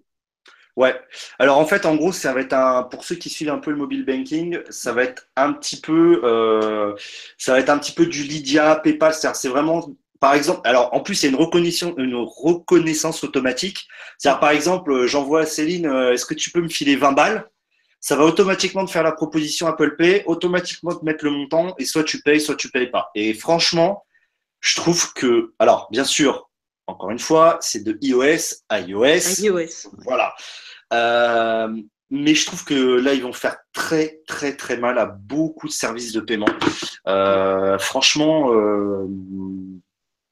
Ouais. Alors, en fait, en gros, ça va être un, pour ceux qui suivent un peu le mobile banking, ça va être un petit peu, ça va être un petit peu du Lydia, PayPal. C'est vraiment par exemple, alors en plus, il y a une reconnaissance, une reconnaissance automatique. C'est-à-dire, par exemple, euh, j'envoie à Céline, euh, est-ce que tu peux me filer 20 balles? Ça va automatiquement te faire la proposition Apple Pay, automatiquement te mettre le montant, et soit tu payes, soit tu payes pas. Et franchement, je trouve que, alors, bien sûr, encore une fois, c'est de iOS à iOS. iOS. Voilà. Euh, mais je trouve que là, ils vont faire très, très, très mal à beaucoup de services de paiement. franchement,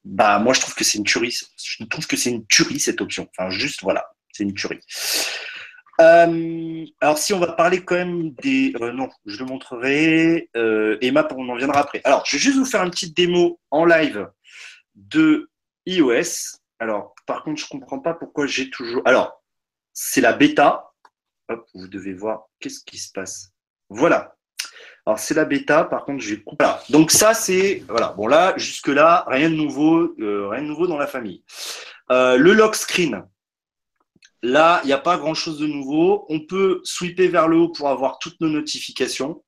bah moi je trouve que c'est une tuerie. Je trouve que c'est une tuerie cette option. Enfin juste voilà, c'est une tuerie. Euh, alors si on va parler quand même des euh, non, je le montrerai. Euh, Emma, on en viendra après. Alors je vais juste vous faire une petite démo en live de iOS. Alors par contre je comprends pas pourquoi j'ai toujours. Alors c'est la bêta. Hop, vous devez voir qu'est-ce qui se passe. Voilà. Alors c'est la bêta, par contre je vais. Voilà. Donc ça c'est voilà. Bon là jusque là rien de nouveau, euh, rien de nouveau dans la famille. Euh, le lock screen. Là il n'y a pas grand chose de nouveau. On peut sweeper vers le haut pour avoir toutes nos notifications.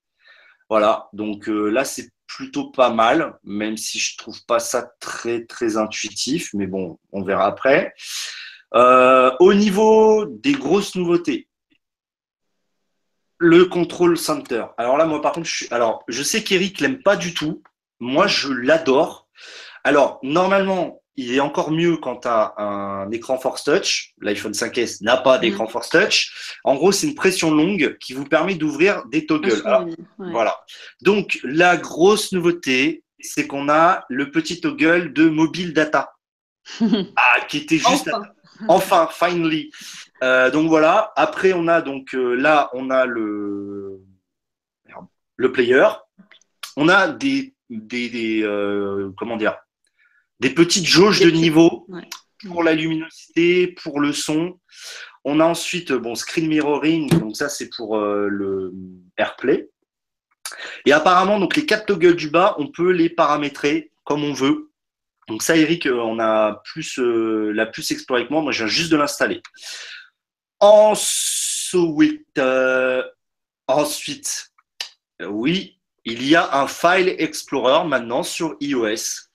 Voilà. Donc euh, là c'est plutôt pas mal, même si je trouve pas ça très très intuitif. Mais bon, on verra après. au niveau des grosses nouveautés, le control center. Alors là, moi, par contre, je, suis... alors, je sais qu'Eric l'aime pas du tout. Moi, je l'adore. Alors, normalement, il est encore mieux quand tu as un écran Force Touch. L'iPhone 5S n'a pas d'écran mm. Force Touch. En gros, c'est une pression longue qui vous permet d'ouvrir des toggles. Voilà. Donc, la grosse nouveauté, c'est qu'on a le petit toggle de mobile data. ah, qui était juste. Enfin, finally. Euh, donc voilà. Après, on a donc euh, là, on a le le player. On a des des, euh, comment dire des petites jauges de niveau pour la luminosité, pour le son. On a ensuite bon screen mirroring. Donc ça, c'est pour le AirPlay. Et apparemment, donc les quatre toggles du bas, on peut les paramétrer comme on veut. Donc ça, Eric, on a plus la plus exploré que moi. Moi, je viens juste de l'installer. Ensuite, euh, ensuite, oui, il y a un File Explorer maintenant sur iOS.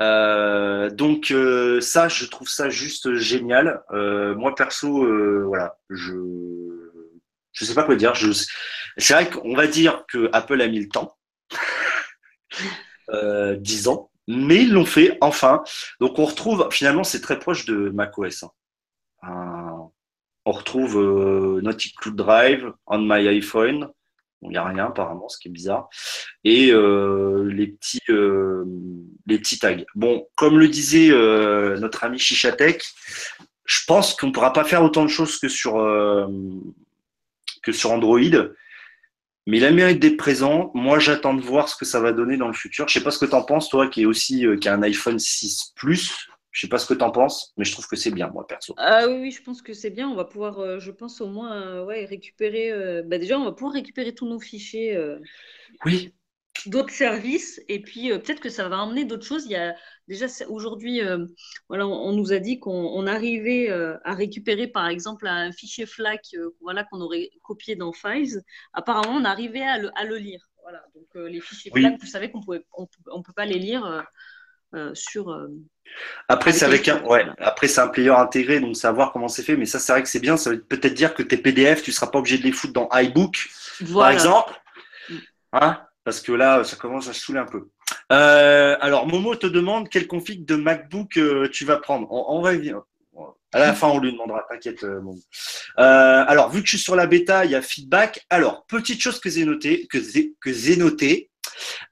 Euh, donc euh, ça, je trouve ça juste génial. moi perso, voilà, je je sais pas quoi dire. C'est vrai qu'on va dire que Apple a mis le temps, 10 ans, mais ils l'ont fait enfin. Donc on retrouve, finalement, c'est très proche de macOS. Hein. On retrouve euh, Cloud Drive on my iPhone. Il n'y a rien apparemment, ce qui est bizarre. Et euh, les, petits, euh, les petits tags. Bon, comme le disait euh, notre ami Chichatek, je pense qu'on ne pourra pas faire autant de choses que sur, que sur Android. Mais il a mérite d'être présent. Moi, j'attends de voir ce que ça va donner dans le futur. Je ne sais pas ce que tu en penses, toi, qui est aussi qui a un iPhone 6 Plus. Je sais pas ce que tu en penses, mais je trouve que c'est bien, moi, perso. Ah oui, oui, je pense que c'est bien. On va pouvoir, euh, je pense, au moins euh, ouais, récupérer. Euh, bah, déjà, on va pouvoir récupérer tous nos fichiers. oui. D'autres services. Et puis, peut-être que ça va emmener d'autres choses. Il y a déjà aujourd'hui, voilà, on, nous a dit qu'on arrivait à récupérer, par exemple, un fichier FLAC voilà, qu'on aurait copié dans Files. Apparemment, on arrivait à le, à le lire. Voilà. Donc, les fichiers FLAC, vous savez qu'on ne on, on peut pas les lire sur. Euh, après, c'est avec un, ouais. Après, c'est un player intégré, donc savoir comment c'est fait. Mais ça, c'est vrai que c'est bien. Ça veut peut-être dire que tes PDF, tu seras pas obligé de les foutre dans iBook, par exemple. Mm. Hein Parce que là, ça commence à se saouler un peu. Euh, alors, Momo te demande quel config de MacBook tu vas prendre. On, va y venir. À la fin, on lui demandera, t'inquiète. alors, vu que je suis sur la bêta, il y a feedback. Alors, petite chose que j'ai noté, que j'ai noté,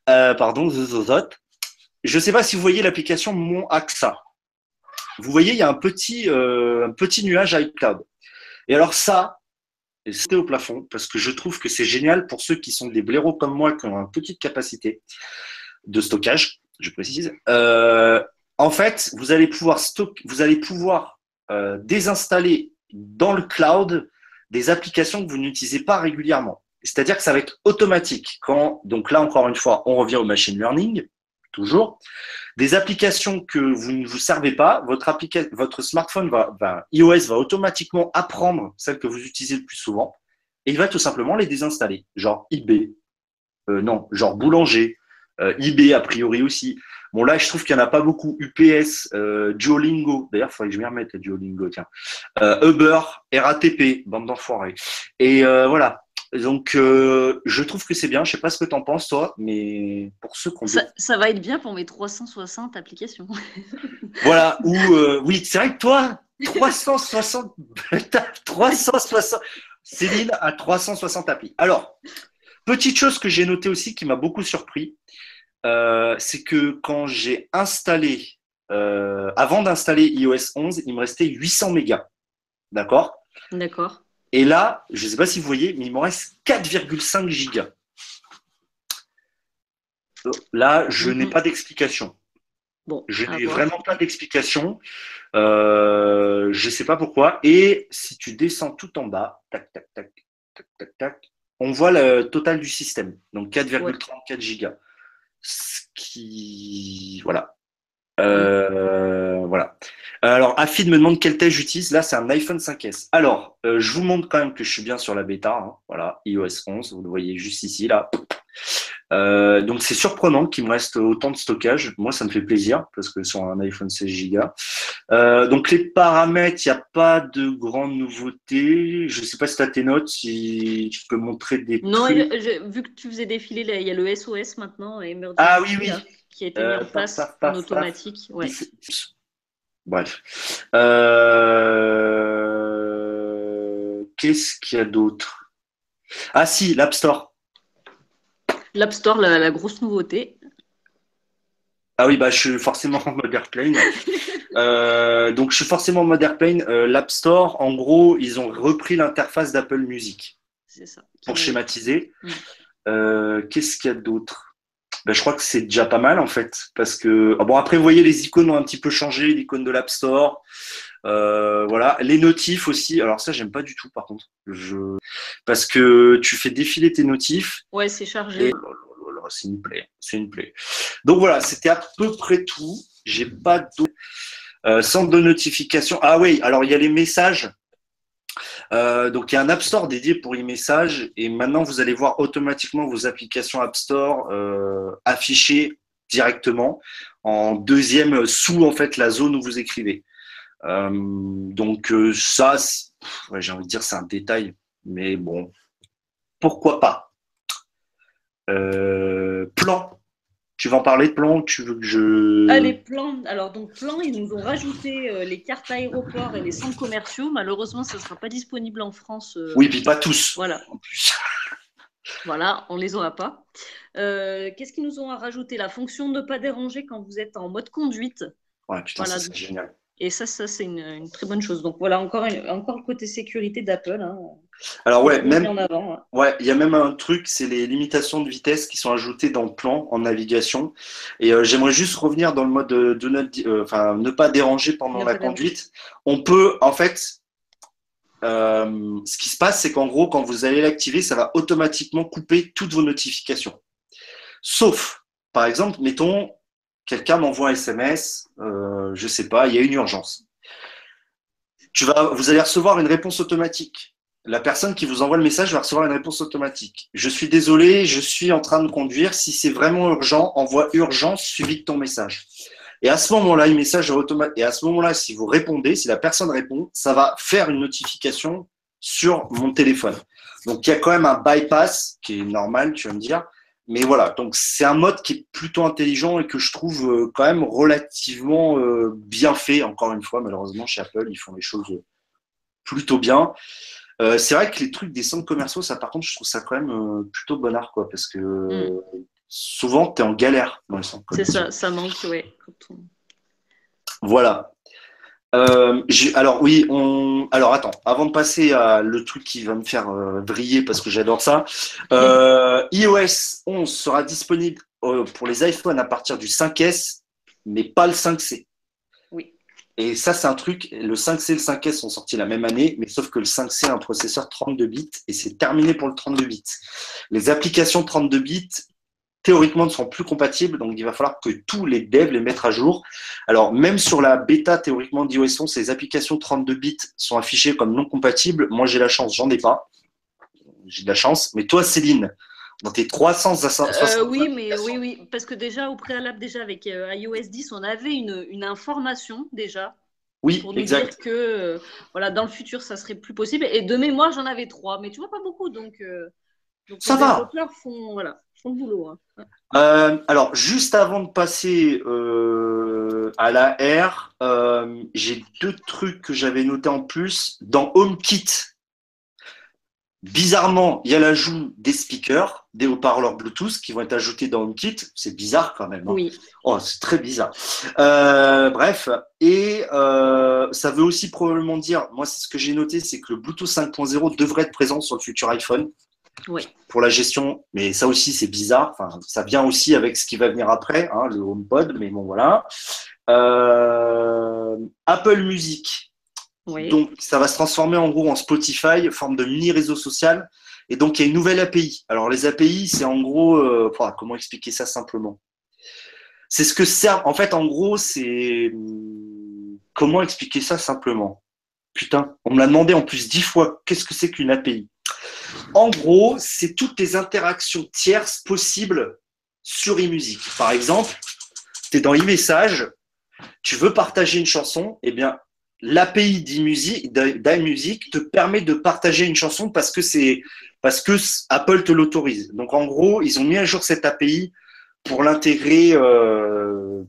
pardon, Zozot. Je ne sais pas si vous voyez l'application Mon AXA. Vous voyez, il y a un petit, euh, un petit nuage iCloud. Et alors ça, c'était au plafond parce que je trouve que c'est génial pour ceux qui sont des blaireaux comme moi qui ont une petite capacité de stockage, je précise. Euh, en fait, vous allez pouvoir, vous allez pouvoir euh, désinstaller dans le cloud des applications que vous n'utilisez pas régulièrement. C'est-à-dire que ça va être automatique. Quand, donc là, encore une fois, on revient au machine learning toujours. Des applications que vous ne vous servez pas, votre, votre smartphone va, iOS va automatiquement apprendre celles que vous utilisez le plus souvent et il va tout simplement les désinstaller. Genre eBay, euh, non, genre Boulanger, euh, eBay a priori aussi. Bon là, je trouve qu'il n'y en a pas beaucoup. UPS, euh, Duolingo, d'ailleurs, il faudrait que je m'y remette Duolingo, tiens. Uber, RATP, bande d'enfoirés. Et voilà, donc, euh, je trouve que c'est bien. Je sais pas ce que tu en penses, toi, mais pour ceux qu'on. Ça, ça, va être bien pour mes 360 applications. voilà, ou euh, oui, c'est vrai que toi, 360. 360. Céline a 360 applis. Alors, petite chose que j'ai notée aussi qui m'a beaucoup surpris, euh, c'est que quand j'ai installé, avant d'installer iOS 11, il me restait 800 mégas. D'accord? D'accord. Et là, je ne sais pas si vous voyez, mais il me reste 4,5 gigas. Là, je n'ai mhm. pas d'explication. Bon, je n'ai vraiment pas d'explication. Euh, je ne sais pas pourquoi. Et si tu descends tout en bas, tac, tac, tac, tac, tac, tac, on voit le total du système. Donc 4,34 gigas. Ce qui. Voilà. Euh, voilà. Alors, Afid me demande quel test j'utilise. Là, c'est un iPhone 5S. Alors, euh, je vous montre quand même que je suis bien sur la bêta. Hein. Voilà, iOS 11. Vous le voyez juste ici, là. Euh, donc, c'est surprenant qu'il me reste autant de stockage. Moi, ça me fait plaisir parce que sur un iPhone 16 Go. donc, les paramètres, il n'y a pas de grandes nouveautés. Je ne sais pas si tu as tes notes, si tu peux montrer des. Non, vu que tu faisais défiler, il y a le SOS maintenant. ah oui, oui qui a été mis en euh, place en automatique. Bref. Euh, qu'est-ce qu'il y a d'autre? Ah si, l'App Store. L'App Store, la, grosse nouveauté. Ah oui, bah, je suis forcément en mode airplane. Euh, donc, je suis forcément en mode airplane. L'App Store, en gros, ils ont repris l'interface d'Apple Music. C'est ça. Pour schématiser. Mm. Qu'est-ce qu'il y a d'autre? Ben, je crois que c'est déjà pas mal en fait. Parce que, ah bon, après, vous voyez, les icônes ont un petit peu changé, l'icône de l'App Store. Euh, voilà, les notifs aussi. Alors ça, j'aime pas du tout par contre. Je... Parce que tu fais défiler tes notifs. Ouais, c'est chargé. c'est une plaie. C'est une plaie. Donc voilà, c'était à peu près tout. J'ai pas d'autres. Euh, centre de notification. Ah oui, alors il y a les messages. Euh, donc, il y a un App Store dédié pour e-message et maintenant, vous allez voir automatiquement vos applications App Store euh, affichées directement en deuxième sous en fait la zone où vous écrivez. Euh, donc ça, j'ai envie de dire c'est un détail, mais bon, pourquoi pas? plan. Tu vas en parler de plan Tu veux que je. Ah, les plans. Alors, donc, plans, ils nous ont rajouté euh, les cartes aéroports et les centres commerciaux. Malheureusement, ça ne sera pas disponible en France. euh, Oui, puis pas tous. Voilà. En plus. Voilà, on les aura pas. Euh, Qu'est-ce qu'ils nous ont rajouté La fonction ne pas déranger quand vous êtes en mode conduite. Ouais, putain, Voilà. ça c'est génial. Et ça, ça c'est une, une très bonne chose. Donc voilà, encore, encore le côté sécurité d'Apple. Hein. Alors ouais, même en avant. hein. Ouais, il y a même un truc, c'est les limitations de vitesse qui sont ajoutées dans le plan en navigation. Et euh, j'aimerais juste revenir dans le mode euh, di- euh, ne pas déranger pendant la conduite. On peut, en fait, euh, ce qui se passe, c'est qu'en gros, quand vous allez l'activer, ça va automatiquement couper toutes vos notifications. Sauf, par exemple, mettons, quelqu'un m'envoie un SMS, euh, je sais pas, il y a une urgence. Tu vas, vous allez recevoir une réponse automatique la personne qui vous envoie le message va recevoir une réponse automatique. Je suis désolé, je suis en train de conduire. Si c'est vraiment urgent, envoie urgence suivi de ton message. Et à ce moment-là, le message automatique. Et à ce moment-là, si vous répondez, si la personne répond, ça va faire une notification sur mon téléphone. Donc il y a quand même un bypass qui est normal, tu vas me dire. Mais voilà, donc c'est un mode qui est plutôt intelligent et que je trouve euh, quand même relativement euh, bien fait. Encore une fois, malheureusement, chez Apple, ils font les choses plutôt bien. Euh, c'est vrai que les trucs des centres commerciaux, ça par contre, je trouve ça quand même euh, plutôt bonnard, quoi, parce que euh, souvent, tu es en galère dans les centres C'est commerciaux. ça, ça manque, on- Voilà. Euh, alors oui, on. Alors attends, avant de passer à le truc qui va me faire euh, briller parce que j'adore ça, euh, iOS 11 sera disponible euh, pour les iPhones à partir du 5S, mais pas le 5C. Oui. Et ça, c'est un truc. Le 5C et le 5S sont sortis la même année, mais sauf que le 5C a un processeur 32 bits et c'est terminé pour le 32 bits. Les applications 32 bits, théoriquement, ne sont plus compatibles, donc il va falloir que tous les devs les mettent à jour. Alors, même sur la bêta, théoriquement, d'iOS 11, ces applications 32 bits sont affichées comme non compatibles. Moi, j'ai la chance, j'en ai pas. J'ai de la chance. Mais toi, Céline, dans tes 360 Euh, oui, mais oui, oui, parce que déjà au préalable, déjà avec euh, iOS 10, on avait une, une information déjà oui, pour nous exact. dire que euh, voilà, dans le futur, ça serait plus possible. Et de mémoire, j'en avais trois, mais tu vois pas beaucoup, donc, euh, donc Ça les va. développeurs font voilà, font le boulot. hein. Euh, alors, juste avant de passer euh, à la R, euh, j'ai deux trucs que j'avais notés en plus. Dans HomeKit, bizarrement, il y a l'ajout des speakers, des haut-parleurs Bluetooth qui vont être ajoutés dans HomeKit. C'est bizarre quand même. hein. Oui, Oh, c'est très bizarre. Bref, et ça veut aussi probablement dire, moi c'est ce que j'ai noté, c'est que le Bluetooth 5.0 devrait être présent sur le futur iPhone oui. pour la gestion, mais ça aussi c'est bizarre. Enfin, ça vient aussi avec ce qui va venir après, hein, le HomePod, mais bon voilà. Euh, Apple Music, oui. donc ça va se transformer en gros en Spotify, forme de mini réseau social, et donc il y a une nouvelle API. Alors les API, c'est en gros, euh, comment expliquer ça simplement? C'est ce que sert. En fait, en gros, c'est comment expliquer ça simplement? Putain, on me l'a demandé en plus dix fois. Qu'est-ce que c'est qu'une API En gros, c'est toutes les interactions tierces possibles sur eMusic. Par exemple, tu es dans eMessage, tu veux partager une chanson, eh bien, l'API d'iMusic te permet de partager une chanson parce que c'est parce que Apple te l'autorise. Donc en gros, ils ont mis à jour cette API pour l'intégrer euh,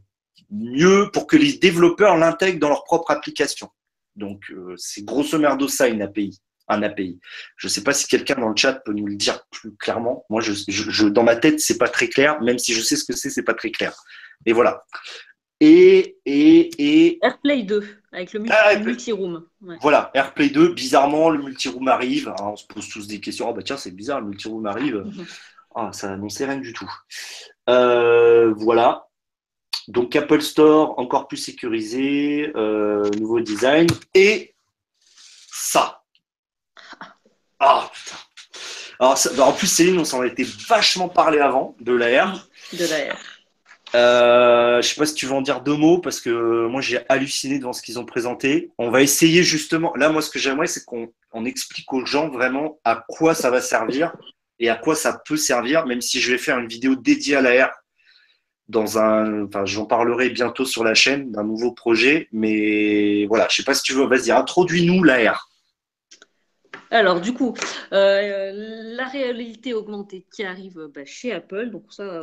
mieux, pour que les développeurs l'intègrent dans leur propre application. Donc euh, c'est grosso merdo ça une API, un API. Je ne sais pas si quelqu'un dans le chat peut nous le dire plus clairement. Moi, je, je, je dans ma tête, c'est pas très clair, même si je sais ce que c'est, c'est pas très clair. Et voilà. Et, et, et AirPlay 2 avec le Ah, multi-room. Ouais. voilà, AirPlay 2, bizarrement, le multiroom arrive. Alors, on se pose tous des questions. Oh bah tiens, c'est bizarre, le multiroom arrive. Mhm. Ah, ça n'annonçait rien du tout. Euh, voilà. Donc Apple Store encore plus sécurisé, euh, nouveau design et ça. Ah putain. Alors ça- bah, en plus Céline, on s'en était vachement parlé avant de l'AR. De la R. Euh, je sais pas si tu veux en dire deux mots parce que moi j'ai halluciné devant ce qu'ils ont présenté. On va essayer justement. Là, moi, ce que j'aimerais, c'est qu'on on explique aux gens vraiment à quoi ça va servir et à quoi ça peut servir, même si je vais faire une vidéo dédiée à l'AR dans un. Enfin, j'en parlerai bientôt sur la chaîne d'un nouveau projet, mais voilà, je sais pas si tu veux. Vas-y, introduis-nous l'AR. Alors, du coup, euh, la réalité augmentée qui arrive bah, chez Apple, donc ça,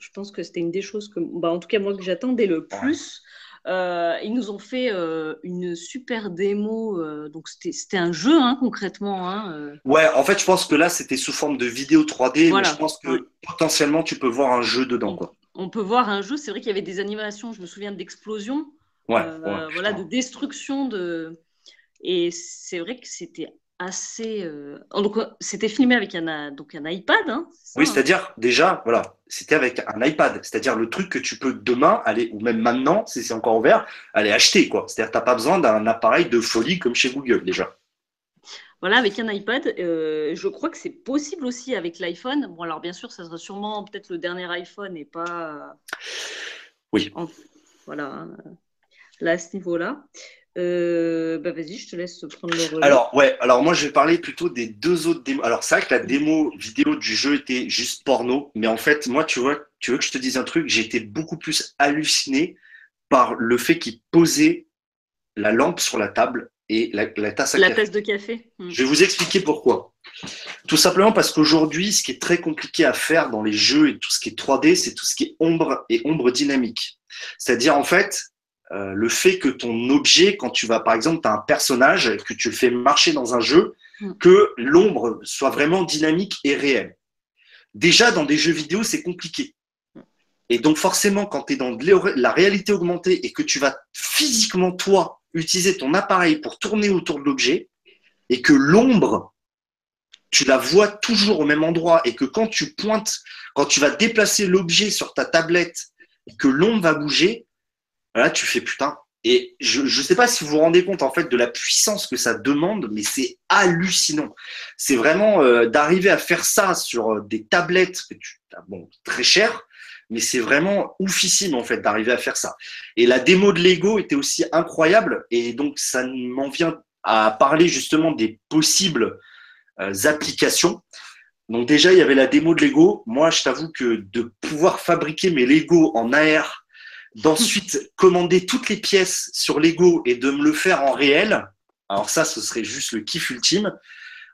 je pense que c'était une des choses que, bah, en tout cas, moi, que j'attendais le plus. Euh, ils nous ont fait euh, une super démo. donc, c'était un jeu, hein, concrètement. Hein, ouais, en fait, je pense que là, c'était sous forme de vidéo 3D, mais je pense que potentiellement, tu peux voir un jeu dedans. On, quoi. on peut voir un jeu. C'est vrai qu'il y avait des animations, je me souviens, d'explosion. Ouais, voilà, de destruction. De... Et c'est vrai que c'était assez. Euh, donc, c'était filmé avec un, donc un iPad. Hein, oui, hein c'est-à-dire, déjà, voilà, c'était avec un iPad. C'est-à-dire le truc que tu peux demain aller, ou même maintenant, si c'est encore ouvert, aller acheter. quoi. C'est-à-dire tu n'as pas besoin d'un appareil de folie comme chez Google, déjà. Voilà, avec un iPad, euh, je crois que c'est possible aussi avec l'iPhone. Bon, alors bien sûr, ça sera sûrement peut-être le dernier iPhone et pas. Oui. Voilà, hein, là, à ce niveau-là. Euh, bah vas-y, je te laisse prendre le relais. Alors, ouais, alors moi je vais parler plutôt des deux autres démos. Alors, c'est vrai que la démo vidéo du jeu était juste porno, mais en fait, moi, tu vois, tu veux que je te dise un truc, j'ai été beaucoup plus halluciné par le fait qu'il posait la lampe sur la table et la, tasse à la tasse de café. Hmm. Je vais vous expliquer pourquoi. Tout simplement parce qu'aujourd'hui, ce qui est très compliqué à faire dans les jeux et tout ce qui est 3D, c'est tout ce qui est ombre et ombre dynamique. C'est-à-dire, en fait, euh, le fait que ton objet, quand tu vas, par exemple, tu as un personnage, que tu le fais marcher dans un jeu, mm. que l'ombre soit vraiment dynamique et réelle. Déjà, dans des jeux vidéo, c'est compliqué. Et donc, forcément, quand tu es dans la réalité augmentée et que tu vas physiquement, toi, utiliser ton appareil pour tourner autour de l'objet, et que l'ombre, tu la vois toujours au même endroit, et que quand tu pointes, quand tu vas déplacer l'objet sur ta tablette, et que l'ombre va bouger, Là, tu fais putain. Et je ne sais pas si vous vous rendez compte en fait de la puissance que ça demande, mais c'est hallucinant. C'est vraiment euh, d'arriver à faire ça sur euh, des tablettes que tu, bon, très chères, mais c'est vraiment oufissime en fait d'arriver à faire ça. Et la démo de Lego était aussi incroyable, et donc ça m'en vient à parler justement des possibles euh, applications. Donc déjà, il y avait la démo de Lego. Moi, je t'avoue que de pouvoir fabriquer mes Lego en AR d'ensuite commander toutes les pièces sur Lego et de me le faire en réel. Alors ça, ce serait juste le kiff ultime.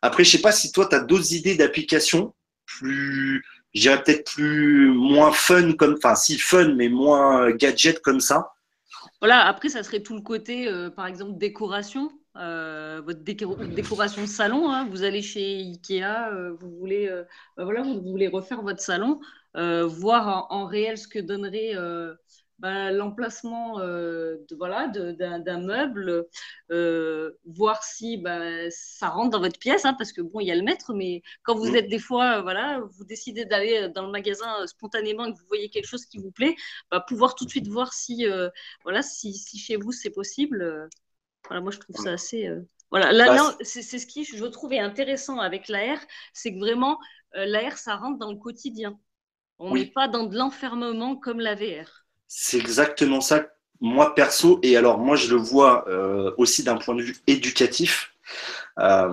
Après, je sais pas si toi, tu as d'autres idées d'applications plus, je dirais peut-être plus, moins fun comme, enfin si fun, mais moins gadget comme ça. Voilà, après, ça serait tout le côté, euh, par exemple, décoration. Euh, votre décoration de salon, hein. vous allez chez Ikea, euh, vous voulez, bah voilà, vous voulez refaire votre salon, voir en, réel ce que donnerait bah, l'emplacement euh, voilà, d'un meuble, euh, voir si bah, ça rentre dans votre pièce, hein, parce que bon, il y a le maître, mais quand vous mm. êtes des fois, euh, voilà, vous décidez d'aller dans le magasin spontanément et que vous voyez quelque chose qui vous plaît, bah, pouvoir tout de suite voir si, voilà, si, si, chez vous c'est possible. voilà, moi je trouve ça assez. Voilà, là, là c'est ce qui je trouve intéressant avec l'AR, c'est que vraiment l'AR ça rentre dans le quotidien. On n'est pas dans de l'enfermement comme la VR. C'est exactement ça, moi perso, et alors moi je le vois euh, aussi d'un point de vue éducatif. Euh,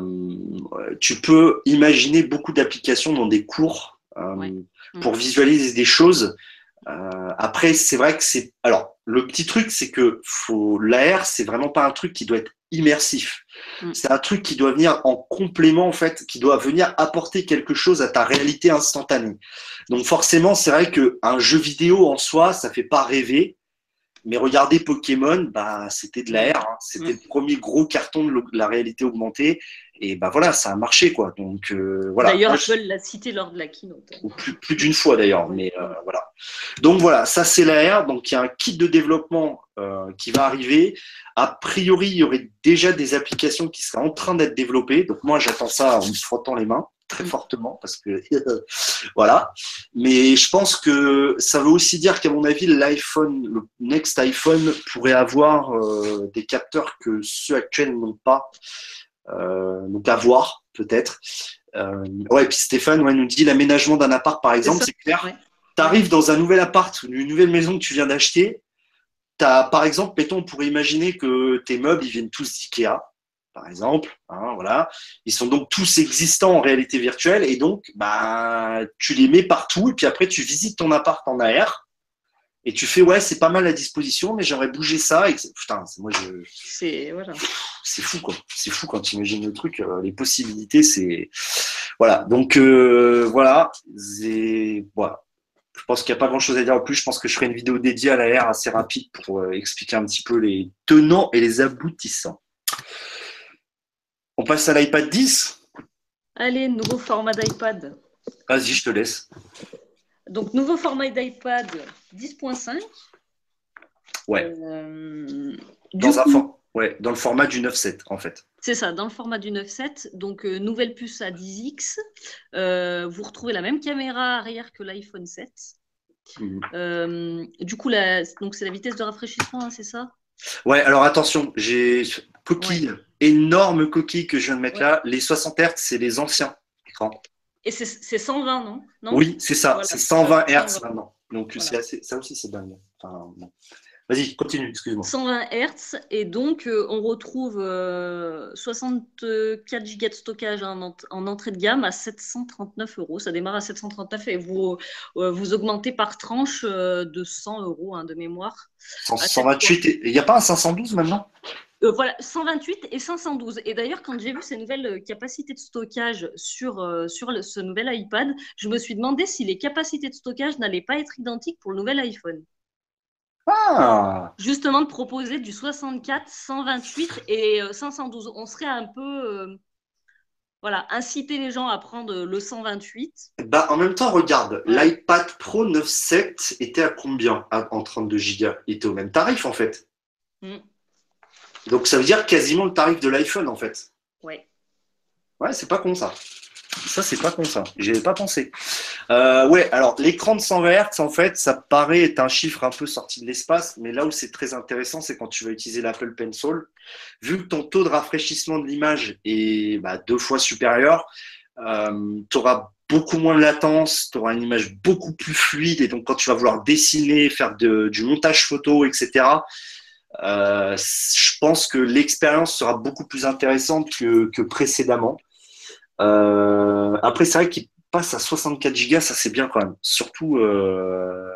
tu peux imaginer beaucoup d'applications dans des cours euh, pour visualiser des choses. après, c'est vrai que c'est. Alors, le petit truc, c'est que faut l'AR, c'est vraiment pas un truc qui doit être immersif. Mm. C'est un truc qui doit venir en complément, en fait, qui doit venir apporter quelque chose à ta réalité instantanée. Donc forcément, c'est vrai qu'un jeu vidéo en soi, ça fait pas rêver. Mais regardez Pokémon, bah, c'était de la R, hein. c'était mm. le premier gros carton de la réalité augmentée. Et bah voilà, ça a marché quoi. Donc euh, voilà. D'ailleurs, Apple l'a cité lors de la keynote. plus, d'une fois d'ailleurs, mais euh, voilà. Donc voilà, ça c'est la R. Donc il y a un kit de développement euh, qui va arriver. A priori, il y aurait déjà des applications qui seraient en train d'être développées. Donc moi, j'attends ça en me frottant les mains très mm. fortement parce que voilà. Mais je pense que ça veut aussi dire qu'à mon avis, l'iPhone, le next iPhone pourrait avoir euh, des capteurs que ceux actuels n'ont pas. Euh, donc à voir peut-être. Euh, ouais, puis Stéphane ouais, nous dit l'aménagement d'un appart par exemple, c'est clair. Tu arrives dans un nouvel appart ou une nouvelle maison que tu viens d'acheter. As, par exemple, mettons, on pourrait imaginer que tes meubles, ils viennent tous d'IKEA par exemple. Hein, voilà. Ils sont donc tous existants en réalité virtuelle et donc bah, tu les mets partout et puis après tu visites ton appart en AR et tu fais ouais c'est pas mal à disposition mais j'aimerais bouger ça et putain moi je c'est voilà. fou quoi. C'est fou quand tu imagines le truc euh, les possibilités c'est voilà. Donc euh, voilà. Voilà. Je pense qu'il n'y a pas grand chose à dire en plus. Je pense que je ferai une vidéo dédiée à la R assez rapide pour euh, expliquer un petit peu les tenants et les aboutissants. On passe à l'iPad 10 allez nouveau format d'iPad. Vas-y je te laisse donc, nouveau format d'iPad 10.5. Ouais. Euh, dans, un ouais. dans le format du 9.7, en fait. C'est ça, dans le format du 9.7. Donc, euh, nouvelle puce à 10X. Euh, vous retrouvez la même caméra arrière que l'iPhone 7. Mhm. du coup, donc c'est la vitesse de rafraîchissement, hein, c'est ça? Ouais, alors attention, j'ai coquille, énorme coquille que je viens de mettre là. Les 60 Hz, c'est les anciens écrans. Et c'est 120, non, Oui, c'est ça, c'est 120 Hz maintenant. Donc ça aussi, c'est dingue. Vas-y, continue, excuse-moi. 120 Hz, et donc euh, on retrouve 64 euh, Go de stockage en, entrée de gamme à 739 euros. Ça démarre à 739 et vous, euh, vous augmentez par tranche de 100 euros hein, de mémoire. 128, il n'y a pas un 512 maintenant? Euh, voilà, 128 et 512. Et d'ailleurs, quand j'ai vu ces nouvelles euh, capacités de stockage sur, euh, sur ce nouvel iPad, je me suis demandé si les capacités de stockage n'allaient pas être identiques pour le nouvel iPhone. Ah. Justement, de proposer du 64, 128 et 512. On serait un peu. voilà, inciter les gens à prendre le 128. Bah, en même temps, regarde, l'iPad Pro 9.7 était à combien en 32 Go Il était au même tarif en fait. Hmm. Donc ça veut dire quasiment le tarif de l'iPhone en fait. Ouais. Ouais, c'est pas con ça. Ça, c'est pas con ça. J'y avais pas pensé. Euh, ouais, alors l'écran de 120 Hz, en fait, ça paraît être un chiffre un peu sorti de l'espace, mais là où c'est très intéressant, c'est quand tu vas utiliser l'Apple Pencil. Vu que ton taux de rafraîchissement de l'image est bah, deux fois supérieur, euh, tu auras beaucoup moins de latence, tu auras une image beaucoup plus fluide, et donc quand tu vas vouloir dessiner, faire du montage photo, etc., euh, je pense que l'expérience sera beaucoup plus intéressante que, précédemment. Euh, après, c'est vrai qu'il passe à 64 Go, ça c'est bien quand même. Surtout, euh,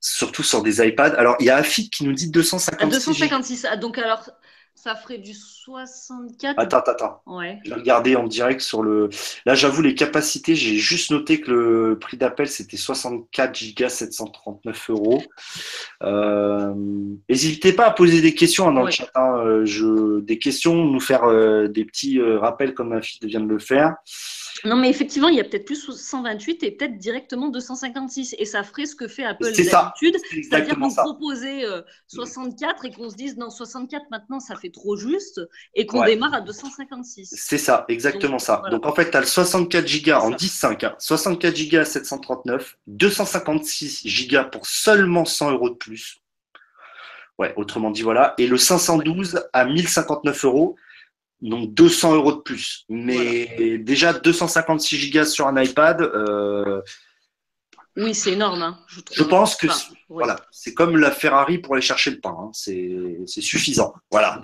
surtout sur des iPads. Alors, il y a Afid qui nous dit 256. 256. Ah, donc, alors, ça ferait du 64. Attends, attends, Ouais. Je vais regarder en direct sur le. Là, j'avoue, les capacités, j'ai juste noté que le prix d'appel, c'était 64 Go 739 euros. Euh, n'hésitez pas à poser des questions hein, dans le chat. Hein. Euh, je... Des questions, nous faire euh, des petits rappels comme ma fille vient de le faire. Non, mais effectivement, il y a peut-être plus 128 et peut-être directement 256. Et ça ferait ce que fait Apple d'habitude. C'est-à-dire qu'on proposait 64 et qu'on se dise non, 64 maintenant, ça fait trop juste et qu'on démarre à 256. C'est ça, exactement ça. Donc en fait, tu as le 64 Go en 10.5, 64 Go à 739, 256 Go pour seulement 100 euros de plus. Ouais, autrement dit, voilà. Et le 512 à 1059 euros donc 200 euros de plus. Mais déjà 256 gigas sur un iPad. Euh, oui, c'est énorme. Hein, je, pense que voilà, c'est comme la Ferrari pour aller chercher le pain. Hein, c'est suffisant. Voilà.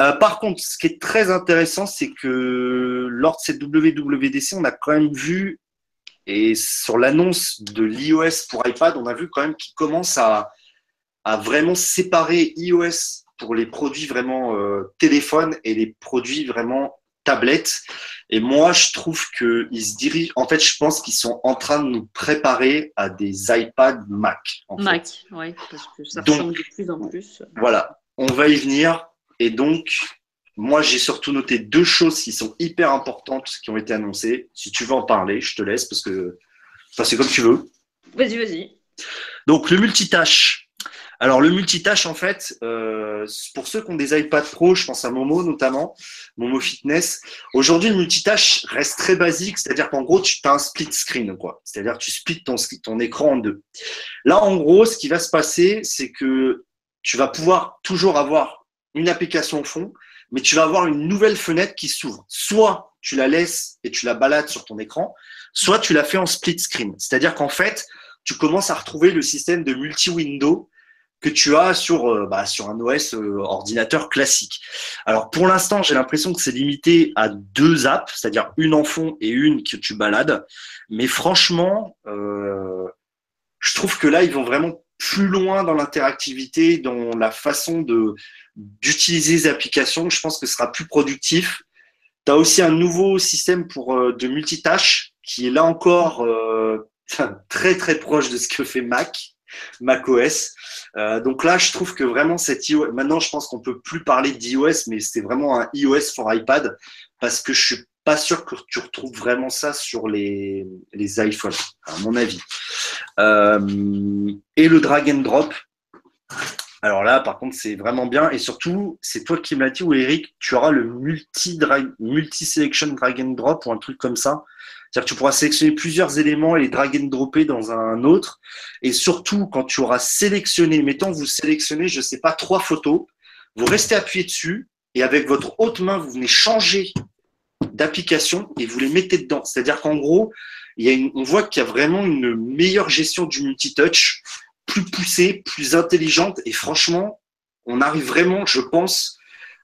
Euh, par contre, ce qui est très intéressant, c'est que lors de cette WWDC, on a quand même vu, et sur l'annonce de l'iOS pour iPad, on a vu quand même qu'il commence à, à vraiment séparer iOS pour les produits vraiment euh, téléphones et les produits vraiment tablettes. Et moi, je trouve qu'ils se dirigent. En fait, je pense qu'ils sont en train de nous préparer à des iPad Mac. Mac, oui, parce que ça ressemble de plus en plus. Voilà, on va y venir. Et donc, moi, j'ai surtout noté deux choses qui sont hyper importantes qui ont été annoncées. Si tu veux en parler, je te laisse parce que ça, c'est comme tu veux. Vas-y, vas-y. Donc, le multitâche. Alors, le multitâche, en fait, euh, pour ceux qui ont des iPad Pro, je pense à Momo notamment, Momo Fitness. Aujourd'hui, le multitâche reste très basique, c'est-à-dire qu'en gros, tu as un split screen, quoi. C'est-à-dire tu splits ton, ton écran en deux. Là, en gros, ce qui va se passer, c'est que tu vas pouvoir toujours avoir une application au fond, mais tu vas avoir une nouvelle fenêtre qui s'ouvre. Soit tu la laisses et tu la balades sur ton écran, soit tu la fais en split screen. C'est-à-dire qu'en fait, tu commences à retrouver le système de multi-window que tu as sur, euh, bah, sur un OS euh, ordinateur classique. Alors pour l'instant, j'ai l'impression que c'est limité à deux apps, c'est-à-dire une en fond et une que tu balades. Mais franchement, euh, je trouve que là, ils vont vraiment plus loin dans l'interactivité, dans la façon de d'utiliser les applications. Je pense que ce sera plus productif. Tu as aussi un nouveau système pour euh, de multitâche qui est là encore euh, très très proche de ce que fait Mac, Mac OS. Euh, donc là, je trouve que vraiment cette iOS, maintenant je pense qu'on peut plus parler d'iOS, mais c'est vraiment un iOS for iPad parce que je suis pas sûr que tu retrouves vraiment ça sur les, les iPhones, à mon avis. Euh, et le drag and drop. Alors là, par contre, c'est vraiment bien. Et surtout, c'est toi qui m'as dit, ou Eric, tu auras le multi-selection drag and drop ou un truc comme ça. C'est-à-dire que tu pourras sélectionner plusieurs éléments et les drag and dropper dans un autre. Et surtout, quand tu auras sélectionné, mettons, vous sélectionnez, je sais pas, trois photos, vous restez appuyé dessus et avec votre haute main, vous venez changer d'application et vous les mettez dedans. C'est-à-dire qu'en gros, il y a une, on voit qu'il y a vraiment une meilleure gestion du multitouch, plus poussée, plus intelligente et franchement, on arrive vraiment, je pense,